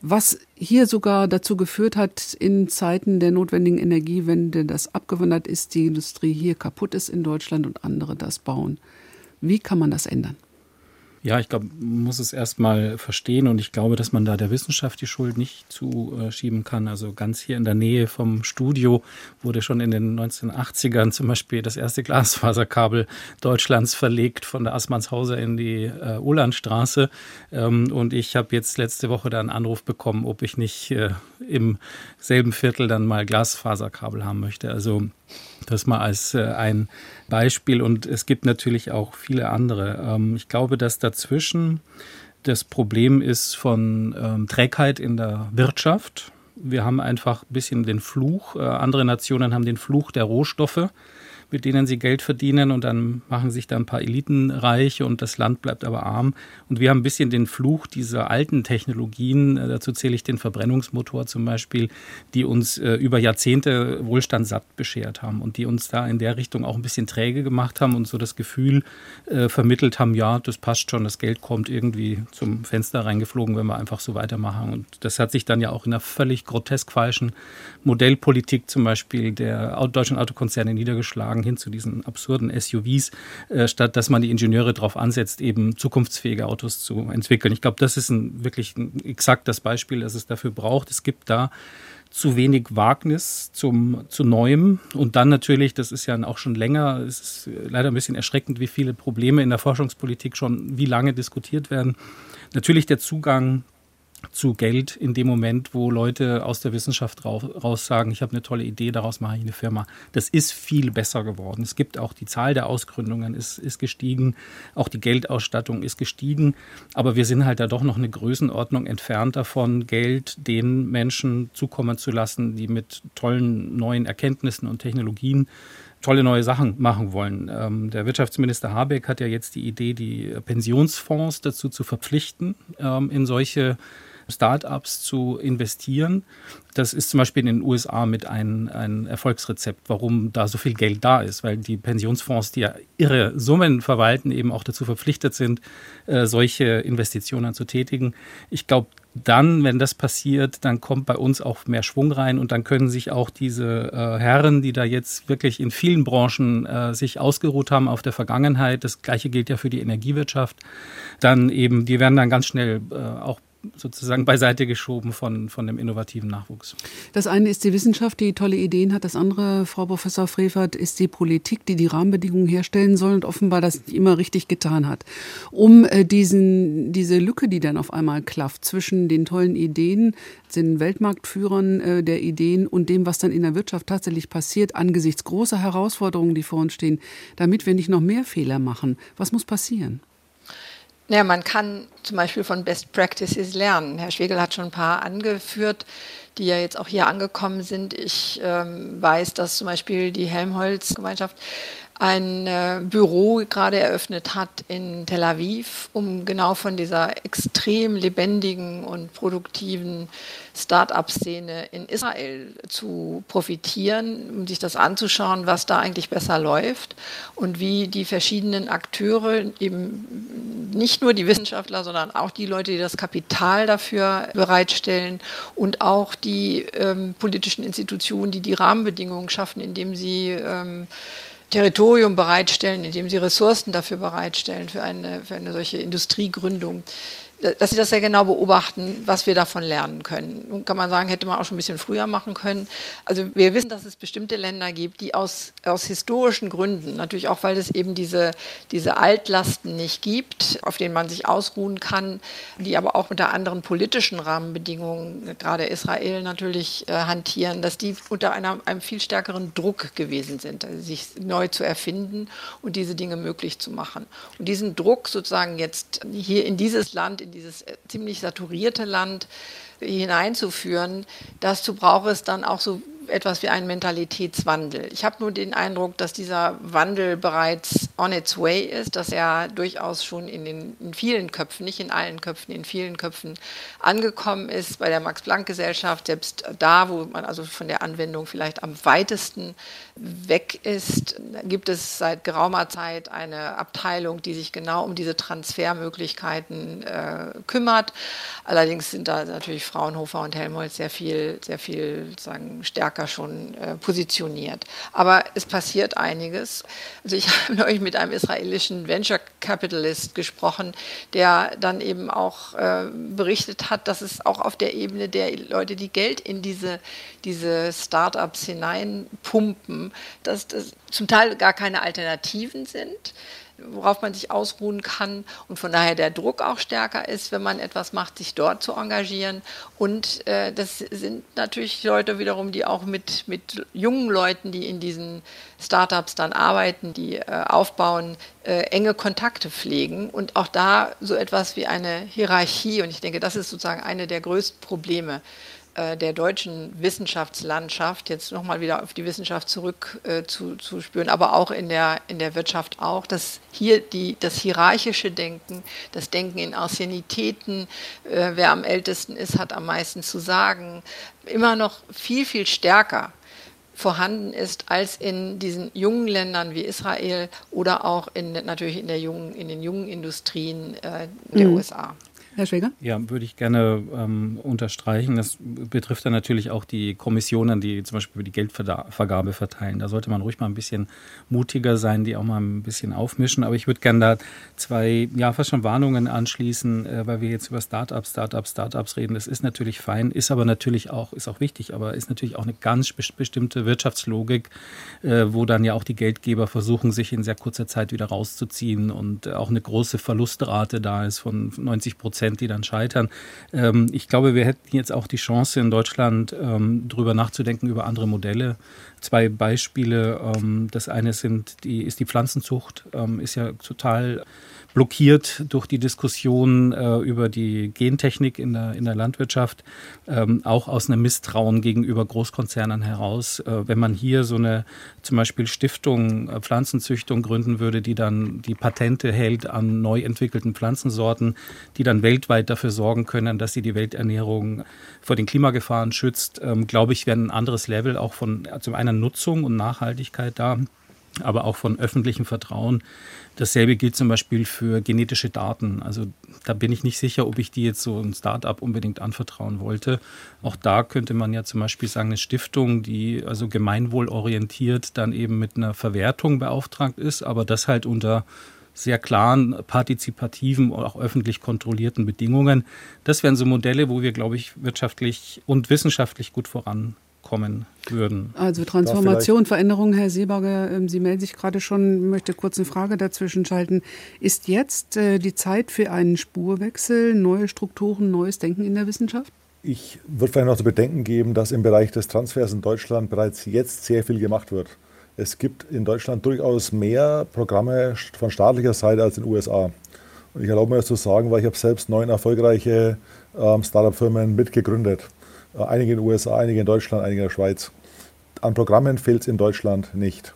Was hier sogar dazu geführt hat, in Zeiten der notwendigen Energiewende, dass abgewandert ist, die Industrie hier kaputt ist in Deutschland und andere das bauen. Wie kann man das ändern? Ja, ich glaube, man muss es erstmal verstehen und ich glaube, dass man da der Wissenschaft die Schuld nicht zuschieben kann. Also ganz hier in der Nähe vom Studio wurde schon in den 1980ern zum Beispiel das erste Glasfaserkabel Deutschlands verlegt von der Assmannshauser in die äh, Uhlandstraße. Ähm, und ich habe jetzt letzte Woche da einen Anruf bekommen, ob ich nicht äh, im selben Viertel dann mal Glasfaserkabel haben möchte. Also das mal als äh, ein Beispiel und es gibt natürlich auch viele andere. Ähm, ich glaube, dass dazwischen das Problem ist von ähm, Trägheit in der Wirtschaft. Wir haben einfach ein bisschen den Fluch. Äh, andere Nationen haben den Fluch der Rohstoffe mit denen sie Geld verdienen und dann machen sich da ein paar Eliten reich und das Land bleibt aber arm. Und wir haben ein bisschen den Fluch dieser alten Technologien, äh, dazu zähle ich den Verbrennungsmotor zum Beispiel, die uns äh, über Jahrzehnte Wohlstand satt beschert haben und die uns da in der Richtung auch ein bisschen träge gemacht haben und so das Gefühl äh, vermittelt haben, ja, das passt schon, das Geld kommt irgendwie zum Fenster reingeflogen, wenn wir einfach so weitermachen. Und das hat sich dann ja auch in einer völlig grotesk falschen Modellpolitik zum Beispiel der deutschen Autokonzerne niedergeschlagen sozusagen hin zu diesen absurden SUVs, äh, statt dass man die Ingenieure darauf ansetzt, eben zukunftsfähige Autos zu entwickeln. Ich glaube, das ist ein, wirklich ein exakt das Beispiel, das es dafür braucht. Es gibt da zu wenig Wagnis zum, zu Neuem. Und dann natürlich, das ist ja auch schon länger, es ist leider ein bisschen erschreckend, wie viele Probleme in der Forschungspolitik schon wie lange diskutiert werden. Natürlich der Zugang zu Geld in dem Moment, wo Leute aus der Wissenschaft raus, sagen, ich habe eine tolle Idee, daraus mache ich eine Firma. Das ist viel besser geworden. Es gibt auch die Zahl der Ausgründungen ist, ist gestiegen, auch die Geldausstattung ist gestiegen, aber wir sind halt da doch noch eine Größenordnung entfernt davon, Geld den Menschen zukommen zu lassen, die mit tollen neuen Erkenntnissen und Technologien tolle neue Sachen machen wollen. Ähm, der Wirtschaftsminister Habeck hat ja jetzt die Idee, die Pensionsfonds dazu zu verpflichten, ähm, in solche Startups zu investieren. Das ist zum Beispiel in den USA mit ein, ein Erfolgsrezept, warum da so viel Geld da ist, weil die Pensionsfonds, die ja irre Summen verwalten, eben auch dazu verpflichtet sind, äh, solche Investitionen zu tätigen. Ich glaube, dann, wenn das passiert, dann kommt bei uns auch mehr Schwung rein und dann können sich auch diese äh, Herren, die da jetzt wirklich in vielen Branchen äh, sich ausgeruht haben auf der Vergangenheit, das gleiche gilt ja für die Energiewirtschaft, dann eben, die werden dann ganz schnell äh, auch sozusagen beiseite geschoben von, von dem innovativen Nachwuchs. Das eine ist die Wissenschaft, die tolle Ideen hat. Das andere, Frau Professor Frevert, ist die Politik, die die Rahmenbedingungen herstellen soll und offenbar das nicht immer richtig getan hat. Um äh, diesen, diese Lücke, die dann auf einmal klafft zwischen den tollen Ideen, den Weltmarktführern äh, der Ideen und dem, was dann in der Wirtschaft tatsächlich passiert, angesichts großer Herausforderungen, die vor uns stehen, damit wir nicht noch mehr Fehler machen. Was muss passieren? Ja, man kann zum Beispiel von Best Practices lernen. Herr Schwegel hat schon ein paar angeführt, die ja jetzt auch hier angekommen sind. Ich ähm, weiß, dass zum Beispiel die Helmholtz-Gemeinschaft ein äh, Büro gerade eröffnet hat in Tel Aviv, um genau von dieser extrem lebendigen und produktiven Start-up-Szene in Israel zu profitieren, um sich das anzuschauen, was da eigentlich besser läuft und wie die verschiedenen Akteure, eben nicht nur die Wissenschaftler, sondern auch die Leute, die das Kapital dafür bereitstellen und auch die ähm, politischen Institutionen, die die Rahmenbedingungen schaffen, indem sie ähm, Territorium bereitstellen, indem sie Ressourcen dafür bereitstellen für eine, für eine solche Industriegründung dass sie das sehr genau beobachten, was wir davon lernen können. Nun kann man sagen, hätte man auch schon ein bisschen früher machen können. Also wir wissen, dass es bestimmte Länder gibt, die aus, aus historischen Gründen, natürlich auch, weil es eben diese, diese Altlasten nicht gibt, auf denen man sich ausruhen kann, die aber auch unter anderen politischen Rahmenbedingungen, gerade Israel natürlich, äh, hantieren, dass die unter einer, einem viel stärkeren Druck gewesen sind, also sich neu zu erfinden und diese Dinge möglich zu machen. Und diesen Druck sozusagen jetzt hier in dieses Land, in dieses äh, ziemlich saturierte Land hineinzuführen, dazu braucht es dann auch so etwas wie einen Mentalitätswandel. Ich habe nur den Eindruck, dass dieser Wandel bereits on its way ist, dass er durchaus schon in, den, in vielen Köpfen, nicht in allen Köpfen, in vielen Köpfen angekommen ist. Bei der Max-Planck-Gesellschaft, selbst da, wo man also von der Anwendung vielleicht am weitesten weg ist, gibt es seit geraumer Zeit eine Abteilung, die sich genau um diese Transfermöglichkeiten äh, kümmert. Allerdings sind da natürlich Fraunhofer und Helmholtz sehr viel, sehr viel sagen, stärker schon äh, positioniert. Aber es passiert einiges. Also ich habe neulich mit einem israelischen Venture Capitalist gesprochen, der dann eben auch äh, berichtet hat, dass es auch auf der Ebene der Leute, die Geld in diese, diese Startups hineinpumpen, dass das zum Teil gar keine Alternativen sind worauf man sich ausruhen kann und von daher der Druck auch stärker ist, wenn man etwas macht, sich dort zu engagieren. Und äh, das sind natürlich Leute wiederum, die auch mit, mit jungen Leuten, die in diesen Startups dann arbeiten, die äh, aufbauen, äh, enge Kontakte pflegen und auch da so etwas wie eine Hierarchie. Und ich denke, das ist sozusagen eine der größten Probleme der deutschen Wissenschaftslandschaft, jetzt nochmal wieder auf die Wissenschaft zurückzuspüren, äh, aber auch in der, in der Wirtschaft auch, dass hier die, das hierarchische Denken, das Denken in Anciennitäten, äh, wer am ältesten ist, hat am meisten zu sagen, immer noch viel, viel stärker vorhanden ist als in diesen jungen Ländern wie Israel oder auch in, natürlich in, der jungen, in den jungen Industrien äh, der mhm. USA. Herr Schwäger? Ja, würde ich gerne ähm, unterstreichen. Das betrifft dann natürlich auch die Kommissionen, die zum Beispiel die Geldvergabe verteilen. Da sollte man ruhig mal ein bisschen mutiger sein, die auch mal ein bisschen aufmischen. Aber ich würde gerne da zwei, ja, fast schon Warnungen anschließen, äh, weil wir jetzt über Startups, Startups, Startups reden. Das ist natürlich fein, ist aber natürlich auch, ist auch wichtig, aber ist natürlich auch eine ganz bestimmte Wirtschaftslogik, äh, wo dann ja auch die Geldgeber versuchen, sich in sehr kurzer Zeit wieder rauszuziehen und auch eine große Verlustrate da ist von 90 Prozent Prozent, die dann scheitern. Ähm, ich glaube, wir hätten jetzt auch die Chance in Deutschland ähm, darüber nachzudenken über andere Modelle. Zwei Beispiele. Ähm, das eine sind die, ist die Pflanzenzucht, ähm, ist ja total blockiert durch die Diskussion äh, über die Gentechnik in der, in der Landwirtschaft, ähm, auch aus einem Misstrauen gegenüber Großkonzernen heraus. Äh, wenn man hier so eine zum Beispiel Stiftung äh, Pflanzenzüchtung gründen würde, die dann die Patente hält an neu entwickelten Pflanzensorten, die dann weltweit dafür sorgen können, dass sie die Welternährung vor den Klimagefahren schützt, ähm, glaube ich, wäre ein anderes Level auch von zum einen Nutzung und Nachhaltigkeit da aber auch von öffentlichem Vertrauen. Dasselbe gilt zum Beispiel für genetische Daten. Also da bin ich nicht sicher, ob ich die jetzt so ein Start-up unbedingt anvertrauen wollte. Auch da könnte man ja zum Beispiel sagen, eine Stiftung, die also gemeinwohlorientiert dann eben mit einer Verwertung beauftragt ist, aber das halt unter sehr klaren, partizipativen und auch öffentlich kontrollierten Bedingungen. Das wären so Modelle, wo wir, glaube ich, wirtschaftlich und wissenschaftlich gut vorankommen würden. Also Transformation, Veränderung, Herr Seeberger, ähm, Sie melden sich gerade schon, möchte kurz eine Frage dazwischen schalten. Ist jetzt äh, die Zeit für einen Spurwechsel, neue Strukturen, neues Denken in der Wissenschaft? Ich würde vielleicht noch zu bedenken geben, dass im Bereich des Transfers in Deutschland bereits jetzt sehr viel gemacht wird. Es gibt in Deutschland durchaus mehr Programme von staatlicher Seite als in den USA. Und ich erlaube mir das zu sagen, weil ich habe selbst neun erfolgreiche ähm, Startup-Firmen mitgegründet. Äh, einige in den USA, einige in Deutschland, einige in der Schweiz. An Programmen fehlt es in Deutschland nicht.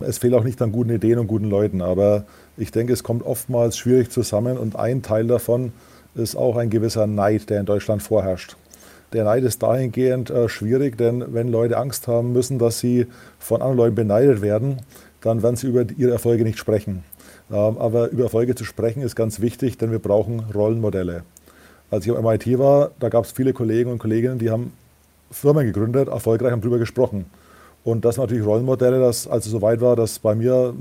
Es fehlt auch nicht an guten Ideen und guten Leuten, aber ich denke, es kommt oftmals schwierig zusammen und ein Teil davon ist auch ein gewisser Neid, der in Deutschland vorherrscht. Der Neid ist dahingehend äh, schwierig, denn wenn Leute Angst haben müssen, dass sie von anderen Leuten beneidet werden, dann werden sie über ihre Erfolge nicht sprechen. Ähm, aber über Erfolge zu sprechen ist ganz wichtig, denn wir brauchen Rollenmodelle. Als ich am MIT war, da gab es viele Kollegen und Kolleginnen, die haben Firmen gegründet, erfolgreich haben darüber gesprochen. Und das sind natürlich Rollenmodelle, dass als es soweit war, dass bei mir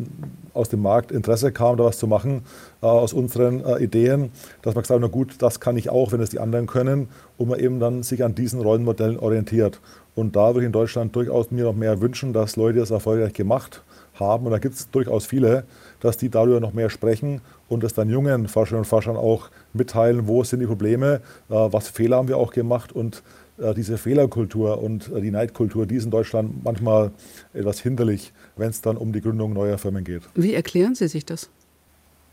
aus dem Markt Interesse kam, da was zu machen, äh, aus unseren äh, Ideen, dass man gesagt hat, na gut, das kann ich auch, wenn es die anderen können, und man eben dann sich an diesen Rollenmodellen orientiert. Und da würde ich in Deutschland durchaus mir noch mehr wünschen, dass Leute das erfolgreich gemacht haben, und da gibt es durchaus viele, dass die darüber noch mehr sprechen und es dann jungen Forscherinnen und Forschern auch mitteilen, wo sind die Probleme, äh, was Fehler haben wir auch gemacht und äh, diese Fehlerkultur und äh, die Neidkultur, die ist in Deutschland manchmal etwas hinderlich, wenn es dann um die Gründung neuer Firmen geht. Wie erklären Sie sich das?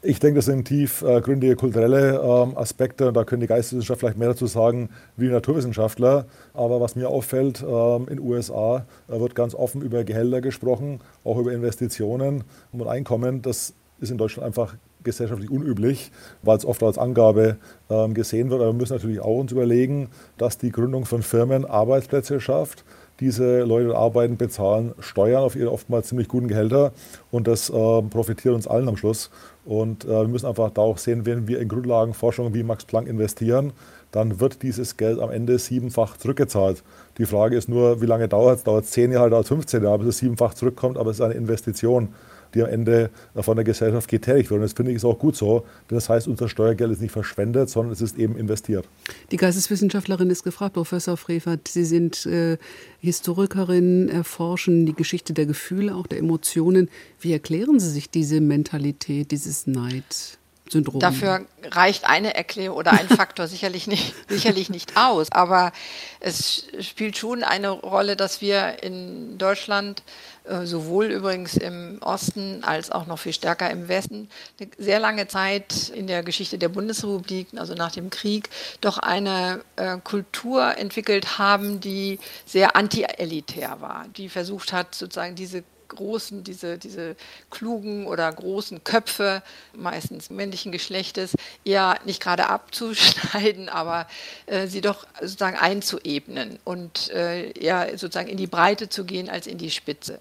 Ich denke, das sind tiefgründige äh, kulturelle ähm, Aspekte und da können die Geisteswissenschaftler vielleicht mehr dazu sagen wie die Naturwissenschaftler. Aber was mir auffällt, ähm, in den USA wird ganz offen über Gehälter gesprochen, auch über Investitionen und Einkommen. Das ist in Deutschland einfach gesellschaftlich unüblich, weil es oft als Angabe ähm, gesehen wird. Aber wir müssen natürlich auch uns überlegen, dass die Gründung von Firmen Arbeitsplätze schafft. Diese Leute arbeiten, bezahlen Steuern auf ihre oftmals ziemlich guten Gehälter und das äh, profitiert uns allen am Schluss. Und äh, wir müssen einfach da auch sehen, wenn wir in Grundlagenforschung wie Max Planck investieren, dann wird dieses Geld am Ende siebenfach zurückgezahlt. Die Frage ist nur, wie lange dauert es? Dauert es zehn Jahre, dauert es 15 Jahre, bis es siebenfach zurückkommt, aber es ist eine Investition die am Ende von der Gesellschaft getätigt wird. Das finde ich ist auch gut so, denn das heißt, unser Steuergeld ist nicht verschwendet, sondern es ist eben investiert. Die Geisteswissenschaftlerin ist gefragt, Professor Frevert. Sie sind äh, Historikerin, erforschen die Geschichte der Gefühle, auch der Emotionen. Wie erklären Sie sich diese Mentalität, dieses Neid? Syndrom. Dafür reicht eine Erklärung oder ein Faktor sicherlich nicht, sicherlich nicht aus. Aber es spielt schon eine Rolle, dass wir in Deutschland äh, sowohl übrigens im Osten als auch noch viel stärker im Westen, eine sehr lange Zeit in der Geschichte der Bundesrepublik, also nach dem Krieg, doch eine äh, Kultur entwickelt haben, die sehr anti-elitär war, die versucht hat, sozusagen diese großen, diese, diese klugen oder großen Köpfe, meistens männlichen Geschlechtes, eher nicht gerade abzuschneiden, aber äh, sie doch sozusagen einzuebnen und äh, eher sozusagen in die Breite zu gehen als in die Spitze.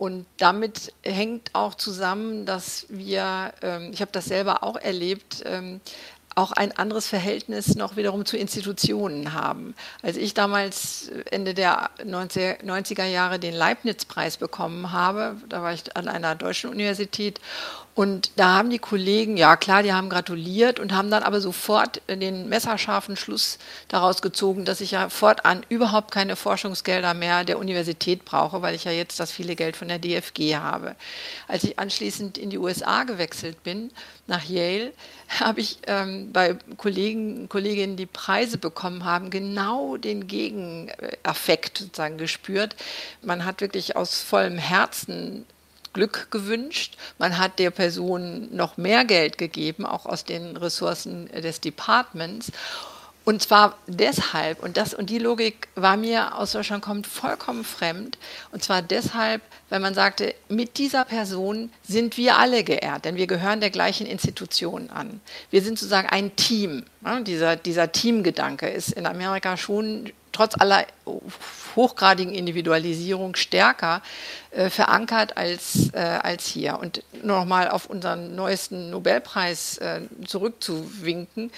Und damit hängt auch zusammen, dass wir, ähm, ich habe das selber auch erlebt, ähm, auch ein anderes Verhältnis noch wiederum zu Institutionen haben. Als ich damals Ende der 90er Jahre den Leibniz-Preis bekommen habe, da war ich an einer deutschen Universität und da haben die Kollegen, ja klar, die haben gratuliert und haben dann aber sofort den messerscharfen Schluss daraus gezogen, dass ich ja fortan überhaupt keine Forschungsgelder mehr der Universität brauche, weil ich ja jetzt das viele Geld von der DFG habe. Als ich anschließend in die USA gewechselt bin, nach Yale, habe ich ähm, bei Kollegen, Kolleginnen, die Preise bekommen haben, genau den Gegeneffekt sozusagen gespürt. Man hat wirklich aus vollem Herzen Glück gewünscht. Man hat der Person noch mehr Geld gegeben, auch aus den Ressourcen des Departments. Und zwar deshalb, und, das, und die Logik war mir aus Deutschland kommt vollkommen fremd, und zwar deshalb, weil man sagte, mit dieser Person sind wir alle geehrt, denn wir gehören der gleichen Institution an. Wir sind sozusagen ein Team. Ja, dieser, dieser Teamgedanke ist in Amerika schon trotz aller hochgradigen Individualisierung stärker äh, verankert als, äh, als hier. Und nur noch mal auf unseren neuesten Nobelpreis äh, zurückzuwinken.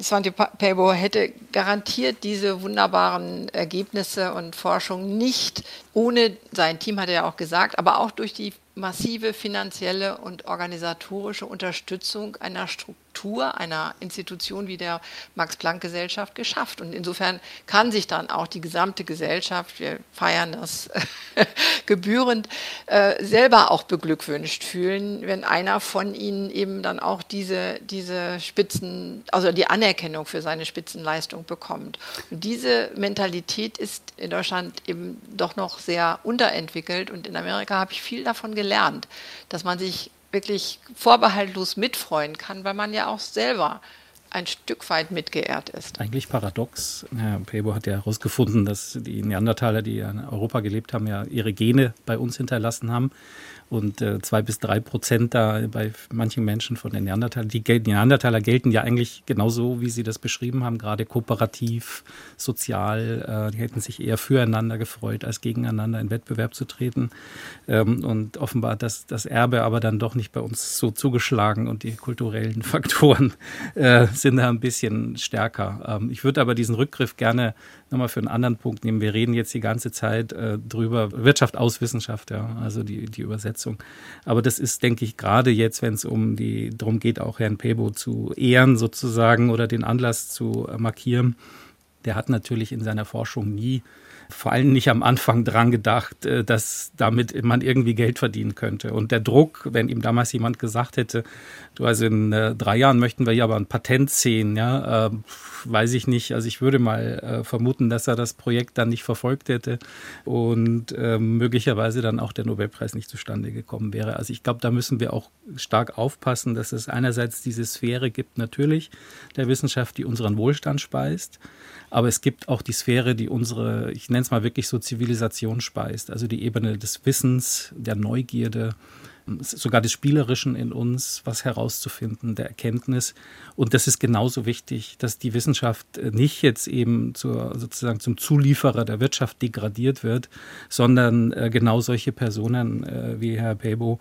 Svante Pääbo hätte garantiert diese wunderbaren Ergebnisse und Forschung nicht ohne sein Team, hat er ja auch gesagt, aber auch durch die massive finanzielle und organisatorische Unterstützung einer Struktur, einer Institution wie der Max-Planck-Gesellschaft geschafft. Und insofern kann sich dann auch die gesamte Gesellschaft, wir feiern das gebührend, äh, selber auch beglückwünscht fühlen, wenn einer von ihnen eben dann auch diese, diese Spitzen, also die Anerkennung für seine Spitzenleistung bekommt. Und diese Mentalität ist in Deutschland eben doch noch sehr unterentwickelt und in Amerika habe ich viel davon gelernt, dass man sich wirklich vorbehaltlos mitfreuen kann, weil man ja auch selber ein Stück weit mitgeehrt ist. Eigentlich paradox. Herr Pebo hat ja herausgefunden, dass die Neandertaler, die in Europa gelebt haben, ja ihre Gene bei uns hinterlassen haben und äh, zwei bis drei Prozent da bei manchen Menschen von den Neandertalern. Die, die Neandertaler gelten ja eigentlich genauso, wie Sie das beschrieben haben, gerade kooperativ, sozial. Äh, die hätten sich eher füreinander gefreut, als gegeneinander in Wettbewerb zu treten. Ähm, und offenbar hat das, das Erbe aber dann doch nicht bei uns so zugeschlagen und die kulturellen Faktoren äh, sind da ein bisschen stärker. Ähm, ich würde aber diesen Rückgriff gerne nochmal für einen anderen Punkt nehmen. Wir reden jetzt die ganze Zeit äh, drüber, Wirtschaft aus Wissenschaft, ja, also die, die Übersetzung. Aber das ist, denke ich, gerade jetzt, wenn es um die, darum geht, auch Herrn Pebo zu ehren sozusagen oder den Anlass zu äh, markieren, der hat natürlich in seiner Forschung nie vor allem nicht am Anfang dran gedacht, äh, dass damit man irgendwie Geld verdienen könnte. Und der Druck, wenn ihm damals jemand gesagt hätte, du also in äh, drei Jahren möchten wir hier aber ein Patent sehen, ja, äh, weiß ich nicht. Also ich würde mal äh, vermuten, dass er das Projekt dann nicht verfolgt hätte und äh, möglicherweise dann auch der Nobelpreis nicht zustande gekommen wäre. Also ich glaube, da müssen wir auch stark aufpassen, dass es einerseits diese Sphäre gibt, natürlich der Wissenschaft, die unseren Wohlstand speist. Aber es gibt auch die Sphäre, die unsere, ich nenne es mal wirklich so Zivilisation speist. Also die Ebene des Wissens, der Neugierde, sogar des Spielerischen in uns, was herauszufinden, der Erkenntnis. Und das ist genauso wichtig, dass die Wissenschaft nicht jetzt eben zur, sozusagen zum Zulieferer der Wirtschaft degradiert wird, sondern äh, genau solche Personen äh, wie Herr Pebo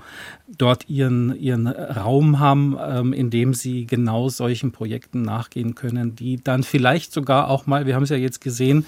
dort ihren, ihren Raum haben, ähm, in dem sie genau solchen Projekten nachgehen können, die dann vielleicht sogar auch mal, wir haben es ja jetzt gesehen,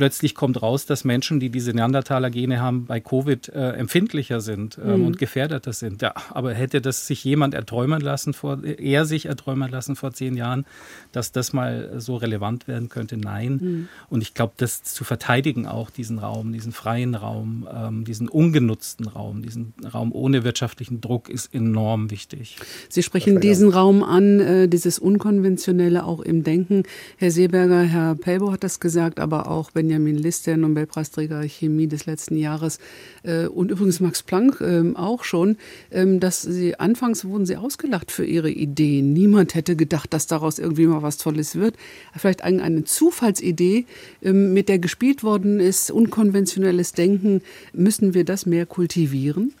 plötzlich kommt raus, dass Menschen, die diese Neandertaler-Gene haben, bei Covid äh, empfindlicher sind ähm, mhm. und gefährdeter sind. Ja, aber hätte das sich jemand erträumen lassen, vor, er sich erträumen lassen vor zehn Jahren, dass das mal so relevant werden könnte? Nein. Mhm. Und ich glaube, das zu verteidigen auch, diesen Raum, diesen freien Raum, ähm, diesen ungenutzten Raum, diesen Raum ohne wirtschaftlichen Druck ist enorm wichtig. Sie sprechen diesen Raum an, äh, dieses Unkonventionelle auch im Denken. Herr Seeberger, Herr Pelbo hat das gesagt, aber auch wenn Benjamin List, der Nobelpreisträger Chemie des letzten Jahres, äh, und übrigens Max Planck äh, auch schon, äh, dass sie anfangs wurden sie ausgelacht für ihre Ideen. Niemand hätte gedacht, dass daraus irgendwie mal was Tolles wird. Vielleicht eine, eine Zufallsidee, ähm, mit der gespielt worden ist, unkonventionelles Denken. Müssen wir das mehr kultivieren?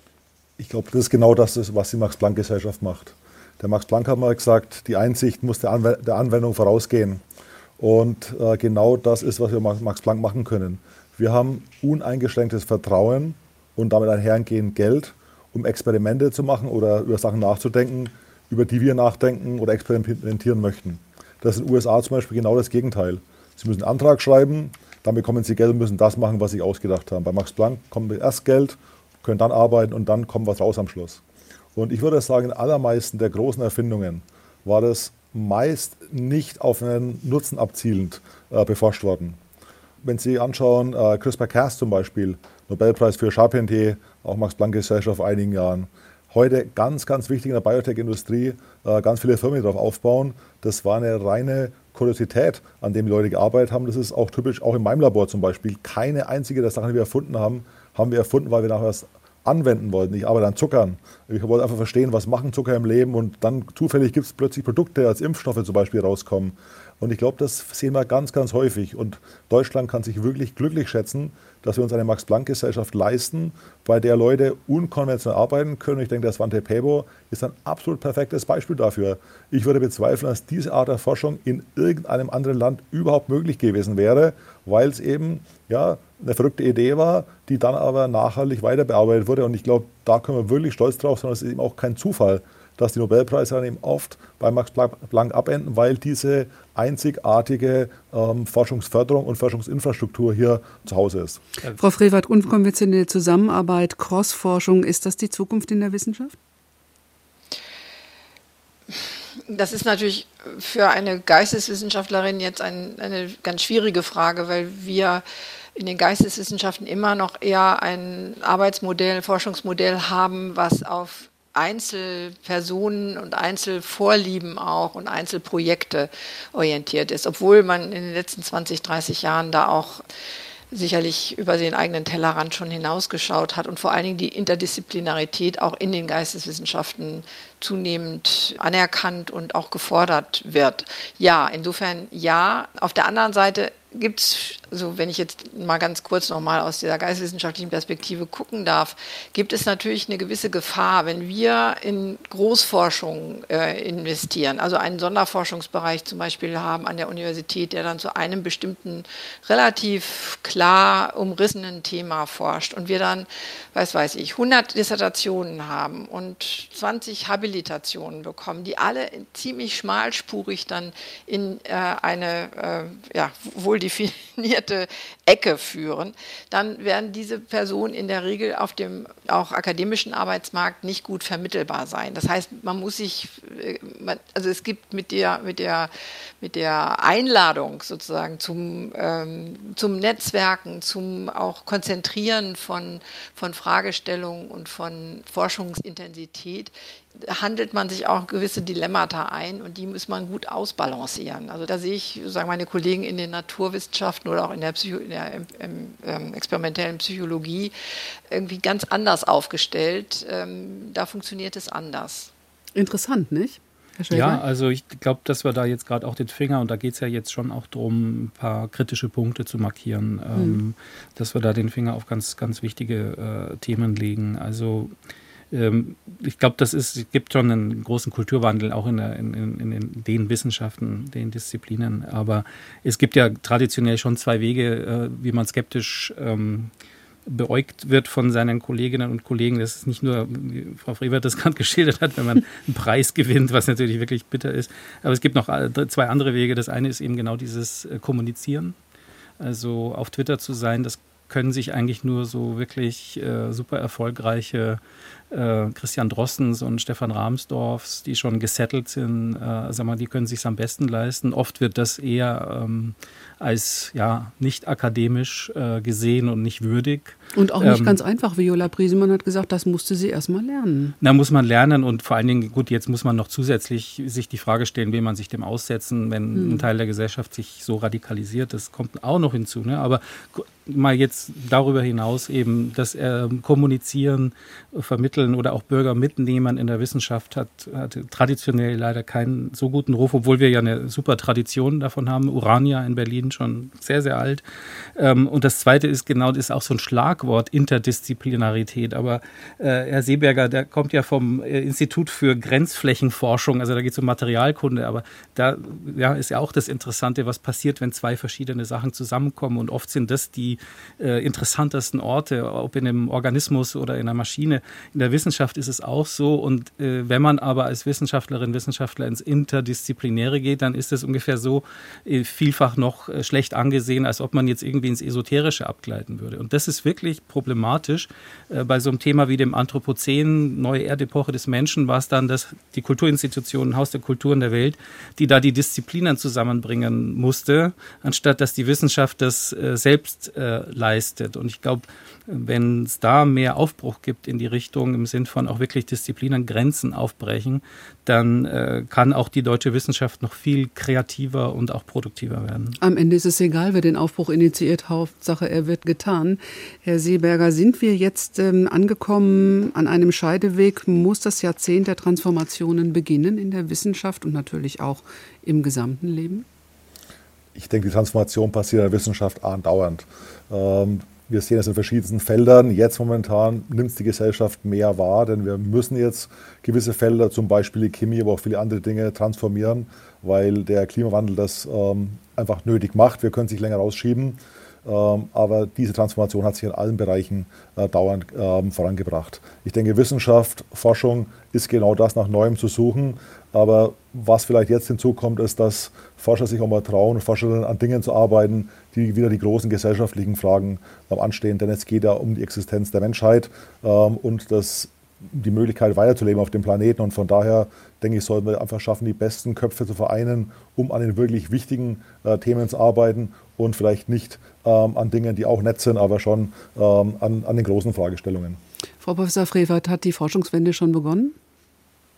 Ich glaube, das ist genau das, was die Max-Planck-Gesellschaft macht. Der Max Planck hat mal gesagt, die Einsicht muss der, Anwendung vorausgehen. Und äh, genau das ist, was wir Max Planck machen können. Wir haben uneingeschränktes Vertrauen und damit einhergehend Geld, um Experimente zu machen oder über Sachen nachzudenken, über die wir nachdenken oder experimentieren möchten. Das ist in den USA zum Beispiel genau das Gegenteil. Sie müssen einen Antrag schreiben, dann bekommen Sie Geld und müssen das machen, was Sie ausgedacht haben. Bei Max Planck kommt erst Geld, können dann arbeiten und dann kommt was raus am Schluss. Und ich würde sagen, in allermeisten der großen Erfindungen war das meist nicht auf einen Nutzen abzielend äh, beforscht worden. Wenn Sie anschauen, äh, CRISPR-Cas zum Beispiel, Nobelpreis für Charpentier, auch Max-Planck-Gesellschaft vor einigen Jahren. Heute ganz, ganz wichtig in der Biotech-Industrie, äh, ganz viele Firmen, darauf aufbauen. Das war eine reine Kuriosität, an dem die Leute gearbeitet haben. Das ist auch typisch, auch in meinem Labor zum Beispiel. Keine einzige der Sachen, die wir erfunden haben, haben wir erfunden, weil wir nachher anwenden wollten. Ich arbeite an Zuckern. Ich wollte einfach verstehen, was machen Zucker im Leben und dann zufällig gibt es plötzlich Produkte als Impfstoffe zum Beispiel rauskommen. Und ich glaube, das sehen wir ganz, ganz häufig. Und Deutschland kann sich wirklich glücklich schätzen, dass wir uns eine Max-Planck-Gesellschaft leisten, bei der Leute unkonventionell arbeiten können. Ich denke, der Svante Pebo ist ein absolut perfektes Beispiel dafür. Ich würde bezweifeln, dass diese Art der Forschung in irgendeinem anderen Land überhaupt möglich gewesen wäre, weil es eben ja, eine verrückte Idee war, die dann aber nachhaltig weiter bearbeitet wurde. Und ich glaube, da können wir wirklich stolz drauf sein. Es ist eben auch kein Zufall, dass die Nobelpreise dann eben oft bei Max Planck abenden, weil diese einzigartige ähm, Forschungsförderung und Forschungsinfrastruktur hier zu Hause ist. Frau Frevert, unkonventionelle Zusammenarbeit, Crossforschung, ist das die Zukunft in der Wissenschaft? Das ist natürlich für eine Geisteswissenschaftlerin jetzt ein, eine ganz schwierige Frage, weil wir in den Geisteswissenschaften immer noch eher ein Arbeitsmodell, Forschungsmodell haben, was auf Einzelpersonen und Einzelvorlieben auch und Einzelprojekte orientiert ist, obwohl man in den letzten 20, 30 Jahren da auch sicherlich über den eigenen Tellerrand schon hinausgeschaut hat und vor allen Dingen die Interdisziplinarität auch in den Geisteswissenschaften zunehmend anerkannt und auch gefordert wird. Ja, insofern ja. Auf der anderen Seite gibt es, also wenn ich jetzt mal ganz kurz nochmal aus dieser geisteswissenschaftlichen Perspektive gucken darf, gibt es natürlich eine gewisse Gefahr, wenn wir in Großforschung äh, investieren, also einen Sonderforschungsbereich zum Beispiel haben an der Universität, der dann zu einem bestimmten relativ klar umrissenen Thema forscht und wir dann, was weiß ich, 100 Dissertationen haben und 20 Habilitationen bekommen, die alle ziemlich schmalspurig dann in äh, eine äh, ja, wohl definierte Ecke führen, dann werden diese Personen in der Regel auf dem auch akademischen Arbeitsmarkt nicht gut vermittelbar sein. Das heißt, man muss sich, äh, also es gibt mit der, mit der, mit der Einladung sozusagen zum, ähm, zum Netzwerken, zum auch Konzentrieren von, von Fragestellungen und von Forschungsintensität handelt man sich auch gewisse Dilemmata ein und die muss man gut ausbalancieren. Also da sehe ich sagen meine Kollegen in den Naturwissenschaften oder auch in der, Psycho in der ähm, ähm, experimentellen Psychologie irgendwie ganz anders aufgestellt. Ähm, da funktioniert es anders. Interessant, nicht? Ja, also ich glaube, dass wir da jetzt gerade auch den Finger, und da geht es ja jetzt schon auch darum, ein paar kritische Punkte zu markieren, ähm, hm. dass wir da den Finger auf ganz, ganz wichtige äh, Themen legen. Also ähm, ich glaube, das ist, es gibt schon einen großen Kulturwandel auch in, der, in, in, in, den Wissenschaften, den Disziplinen. Aber es gibt ja traditionell schon zwei Wege, äh, wie man skeptisch ähm, beäugt wird von seinen Kolleginnen und Kollegen. Das ist nicht nur, wie Frau Frevert das gerade geschildert hat, wenn man einen Preis gewinnt, was natürlich wirklich bitter ist. Aber es gibt noch äh, zwei andere Wege. Das eine ist eben genau dieses äh, Kommunizieren. Also auf Twitter zu sein, das können sich eigentlich nur so wirklich äh, super erfolgreiche äh, Christian Drossens und Stefan Rahmsdorfs, die schon gesettelt sind, äh, sag mal, die können sich am besten leisten. Oft wird das eher ähm, als ja nicht akademisch äh, gesehen und nicht würdig. Und auch nicht ähm, ganz einfach. Viola Briesemann hat gesagt, das musste sie erstmal lernen. Da muss man lernen und vor allen Dingen, gut, jetzt muss man noch zusätzlich sich die Frage stellen, will man sich dem aussetzen, wenn hm. ein Teil der Gesellschaft sich so radikalisiert. Das kommt auch noch hinzu. Ne? Aber mal jetzt darüber hinaus eben das äh, Kommunizieren, Vermitteln oder auch Bürger mitnehmen in der Wissenschaft hat, hat traditionell leider keinen so guten Ruf, obwohl wir ja eine super Tradition davon haben. Urania in Berlin schon sehr, sehr alt. Ähm, und das Zweite ist genau, das ist auch so ein Schlagwort, Interdisziplinarität. Aber äh, Herr Seeberger, der kommt ja vom äh, Institut für Grenzflächenforschung, also da geht es um Materialkunde, aber da ja, ist ja auch das Interessante, was passiert, wenn zwei verschiedene Sachen zusammenkommen. Und oft sind das die äh, interessantesten Orte, ob in einem Organismus oder in einer Maschine. In der Wissenschaft ist es auch so. Und äh, wenn man aber als Wissenschaftlerin, Wissenschaftler ins Interdisziplinäre geht, dann ist es ungefähr so äh, vielfach noch äh, schlecht angesehen, als ob man jetzt irgendwie ins Esoterische abgleiten würde. Und das ist wirklich problematisch. Äh, bei so einem Thema wie dem Anthropozän, neue Erdepoche des Menschen, war es dann, dass die Kulturinstitutionen, Haus der Kulturen der Welt, die da die Disziplinen zusammenbringen musste, anstatt dass die Wissenschaft das äh, selbst äh, leistet. Und ich glaube, wenn es da mehr Aufbruch gibt in die Richtung im Sinn von auch wirklich Disziplinen, Grenzen aufbrechen, dann äh, kann auch die deutsche Wissenschaft noch viel kreativer und auch produktiver werden. Am Ende ist es egal, wer den Aufbruch initiiert, Hauptsache er wird getan. Herr Seeberger, sind wir jetzt ähm, angekommen an einem Scheideweg? Muss das Jahrzehnt der Transformationen beginnen in der Wissenschaft und natürlich auch im gesamten Leben? Ich denke, die Transformation passiert in der Wissenschaft andauernd. Ähm, wir sehen es in verschiedensten Feldern. Jetzt momentan nimmt es die Gesellschaft mehr wahr, denn wir müssen jetzt gewisse Felder, zum Beispiel die Chemie, aber auch viele andere Dinge transformieren, weil der Klimawandel das ähm, einfach nötig macht. Wir können es nicht länger rausschieben. Ähm, aber diese Transformation hat sich in allen Bereichen äh, dauernd ähm, vorangebracht. Ich denke, Wissenschaft, Forschung ist genau das, nach Neuem zu suchen. Aber was vielleicht jetzt hinzukommt, ist, dass Forscher sich auch mal trauen Forscherinnen an Dingen zu arbeiten, die wieder die großen gesellschaftlichen Fragen anstehen. Denn es geht ja um die Existenz der Menschheit und das die Möglichkeit weiterzuleben auf dem Planeten. Und von daher denke ich, sollten wir einfach schaffen, die besten Köpfe zu vereinen, um an den wirklich wichtigen äh, Themen zu arbeiten und vielleicht nicht ähm, an Dingen, die auch nett sind, aber schon ähm, an, an den großen Fragestellungen. Frau Professor Frevert, hat die Forschungswende schon begonnen?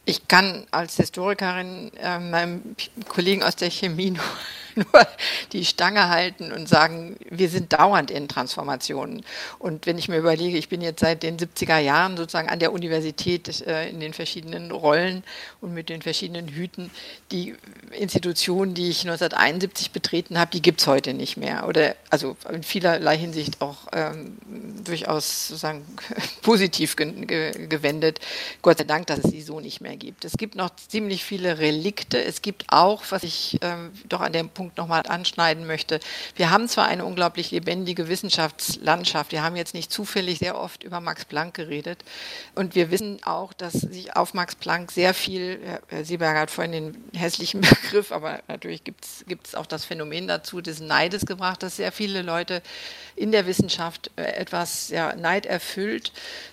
Ich kann als Historikerin äh, meinem Kollegen aus der Chemie nur nur die Stange halten und sagen, wir sind dauernd in Transformationen. Und wenn ich mir überlege, ich bin jetzt seit den 70er Jahren sozusagen an der Universität äh, in den verschiedenen Rollen und mit den verschiedenen Hüten, die Institutionen, die ich 1971 betreten habe, die gibt es heute nicht mehr. Oder also in vielerlei Hinsicht auch ähm, durchaus sozusagen positiv ge ge gewendet. Gott sei Dank, dass es sie so nicht mehr gibt. Es gibt noch ziemlich viele Relikte. Es gibt auch, was ich ähm, doch an dem Punkt Punkt nochmal anschneiden möchte. Wir haben zwar eine unglaublich lebendige Wissenschaftslandschaft, wir haben jetzt nicht zufällig sehr oft über Max Planck geredet und wir wissen auch, dass sich auf Max Planck sehr viel, Herr Sieberger hat vorhin den hässlichen Begriff, aber natürlich gibt es auch das Phänomen dazu, des Neides gebracht, dass sehr viele Leute in der Wissenschaft äh, etwas ja, Neid erfüllt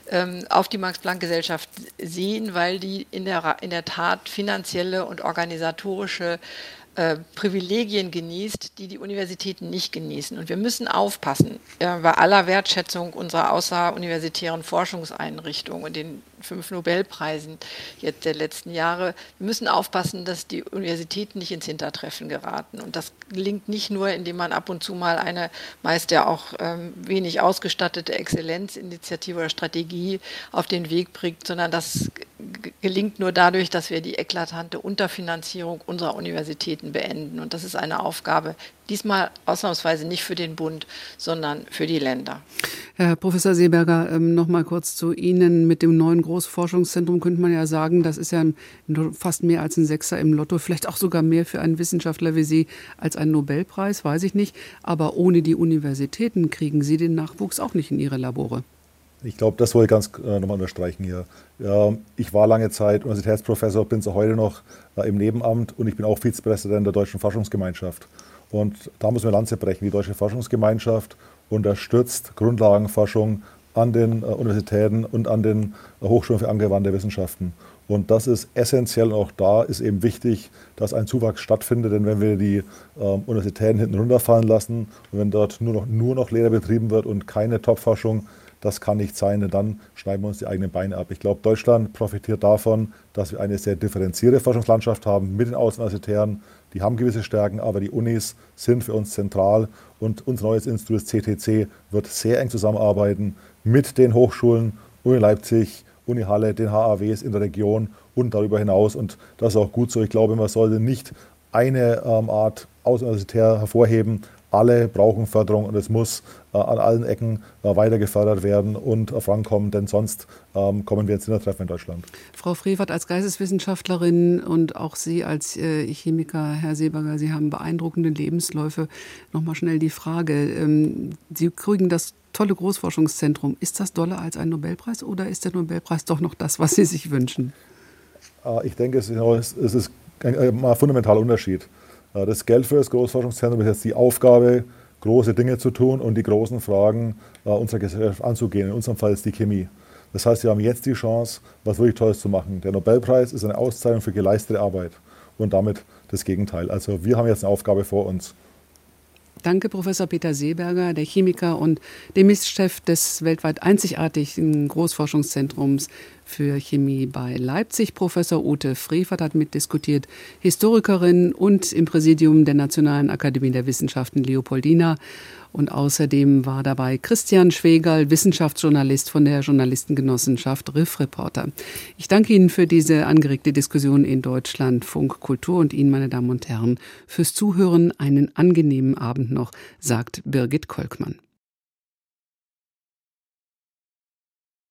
ähm, auf die Max-Planck-Gesellschaft sehen, weil die in der, in der Tat finanzielle und organisatorische äh, Privilegien genießt, die die Universitäten nicht genießen. Und wir müssen aufpassen, äh, bei aller Wertschätzung unserer außeruniversitären Forschungseinrichtungen und den fünf Nobelpreisen jetzt der letzten Jahre. Wir müssen aufpassen, dass die Universitäten nicht ins Hintertreffen geraten. Und das gelingt nicht nur, indem man ab und zu mal eine meist ja auch ähm, wenig ausgestattete Exzellenzinitiative oder Strategie auf den Weg bringt, sondern das gelingt nur dadurch, dass wir die eklatante Unterfinanzierung unserer Universitäten beenden. Und das ist eine Aufgabe, diesmal ausnahmsweise nicht für den Bund, sondern für die Länder. Herr Professor Seeberger, ähm, noch mal kurz zu Ihnen. Mit dem neuen Großforschungszentrum könnte man ja sagen, das ist ja fast mehr als ein Sechser im Lotto, vielleicht auch sogar mehr für einen Wissenschaftler wie Sie als ein Nobelpreis, weiß ich nicht. Aber ohne die Universitäten kriegen Sie den Nachwuchs auch nicht in Ihre Labore. Ich glaube, das wollte ich ganz äh, nochmal unterstreichen hier. Ja, ich war lange Zeit Universitätsprofessor, bin so heute noch äh, im Nebenamt und ich bin auch Vizepräsident der Deutschen Forschungsgemeinschaft. Und da müssen wir Lanze brechen. Die Deutsche Forschungsgemeinschaft unterstützt Grundlagenforschung an den äh, Universitäten und an den äh, Hochschulen für angewandte Wissenschaften. Und das ist essentiell und auch da ist eben wichtig, dass ein Zuwachs stattfindet. Denn wenn wir die ähm, Universitäten hinten runterfallen lassen und wenn dort nur noch, nur noch Lehre betrieben wird und keine Topforschung, das kann nicht sein, denn dann schneiden wir uns die eigenen Beine ab. Ich glaube, Deutschland profitiert davon, dass wir eine sehr differenzierte Forschungslandschaft haben mit den Außenuniversitären, die haben gewisse Stärken, aber die Unis sind für uns zentral und unser neues Institut, CTC, wird sehr eng zusammenarbeiten mit den Hochschulen, Uni Leipzig, Uni Halle, den HAWs in der Region und darüber hinaus. Und das ist auch gut so. Ich glaube, man sollte nicht eine ähm, Art außeruniversitär hervorheben, alle brauchen Förderung und es muss äh, an allen Ecken äh, weiter gefördert werden und äh, vorankommen, denn sonst ähm, kommen wir ins Hintertreffen in Deutschland. Frau Frevert als Geisteswissenschaftlerin und auch Sie als äh, Chemiker, Herr Seeberger, Sie haben beeindruckende Lebensläufe. Nochmal schnell die Frage. Ähm, Sie kriegen das tolle Großforschungszentrum. Ist das doller als ein Nobelpreis oder ist der Nobelpreis doch noch das, was Sie sich wünschen? Äh, ich denke, es ist ein, ein fundamentaler Unterschied. Äh, das Geld für das Großforschungszentrum ist jetzt die Aufgabe, große Dinge zu tun und die großen Fragen äh, unserer Gesellschaft anzugehen. In unserem Fall ist die Chemie. Das heißt, wir haben jetzt die Chance, was wirklich Tolles zu machen. Der Nobelpreis ist eine Auszeichnung für geleistete Arbeit und damit das Gegenteil. Also wir haben jetzt eine Aufgabe vor uns. Danke, Professor Peter Seeberger, der Chemiker und Demistchef des weltweit einzigartigen Großforschungszentrums für Chemie bei Leipzig. Professor Ute Frevert hat mitdiskutiert, Historikerin und im Präsidium der Nationalen Akademie der Wissenschaften Leopoldina. Und außerdem war dabei Christian Schwegal, Wissenschaftsjournalist von der Journalistengenossenschaft Riff Reporter. Ich danke Ihnen für diese angeregte Diskussion in Deutschland, Funk, Kultur und Ihnen, meine Damen und Herren, fürs Zuhören. Einen angenehmen Abend noch, sagt Birgit Kolkmann.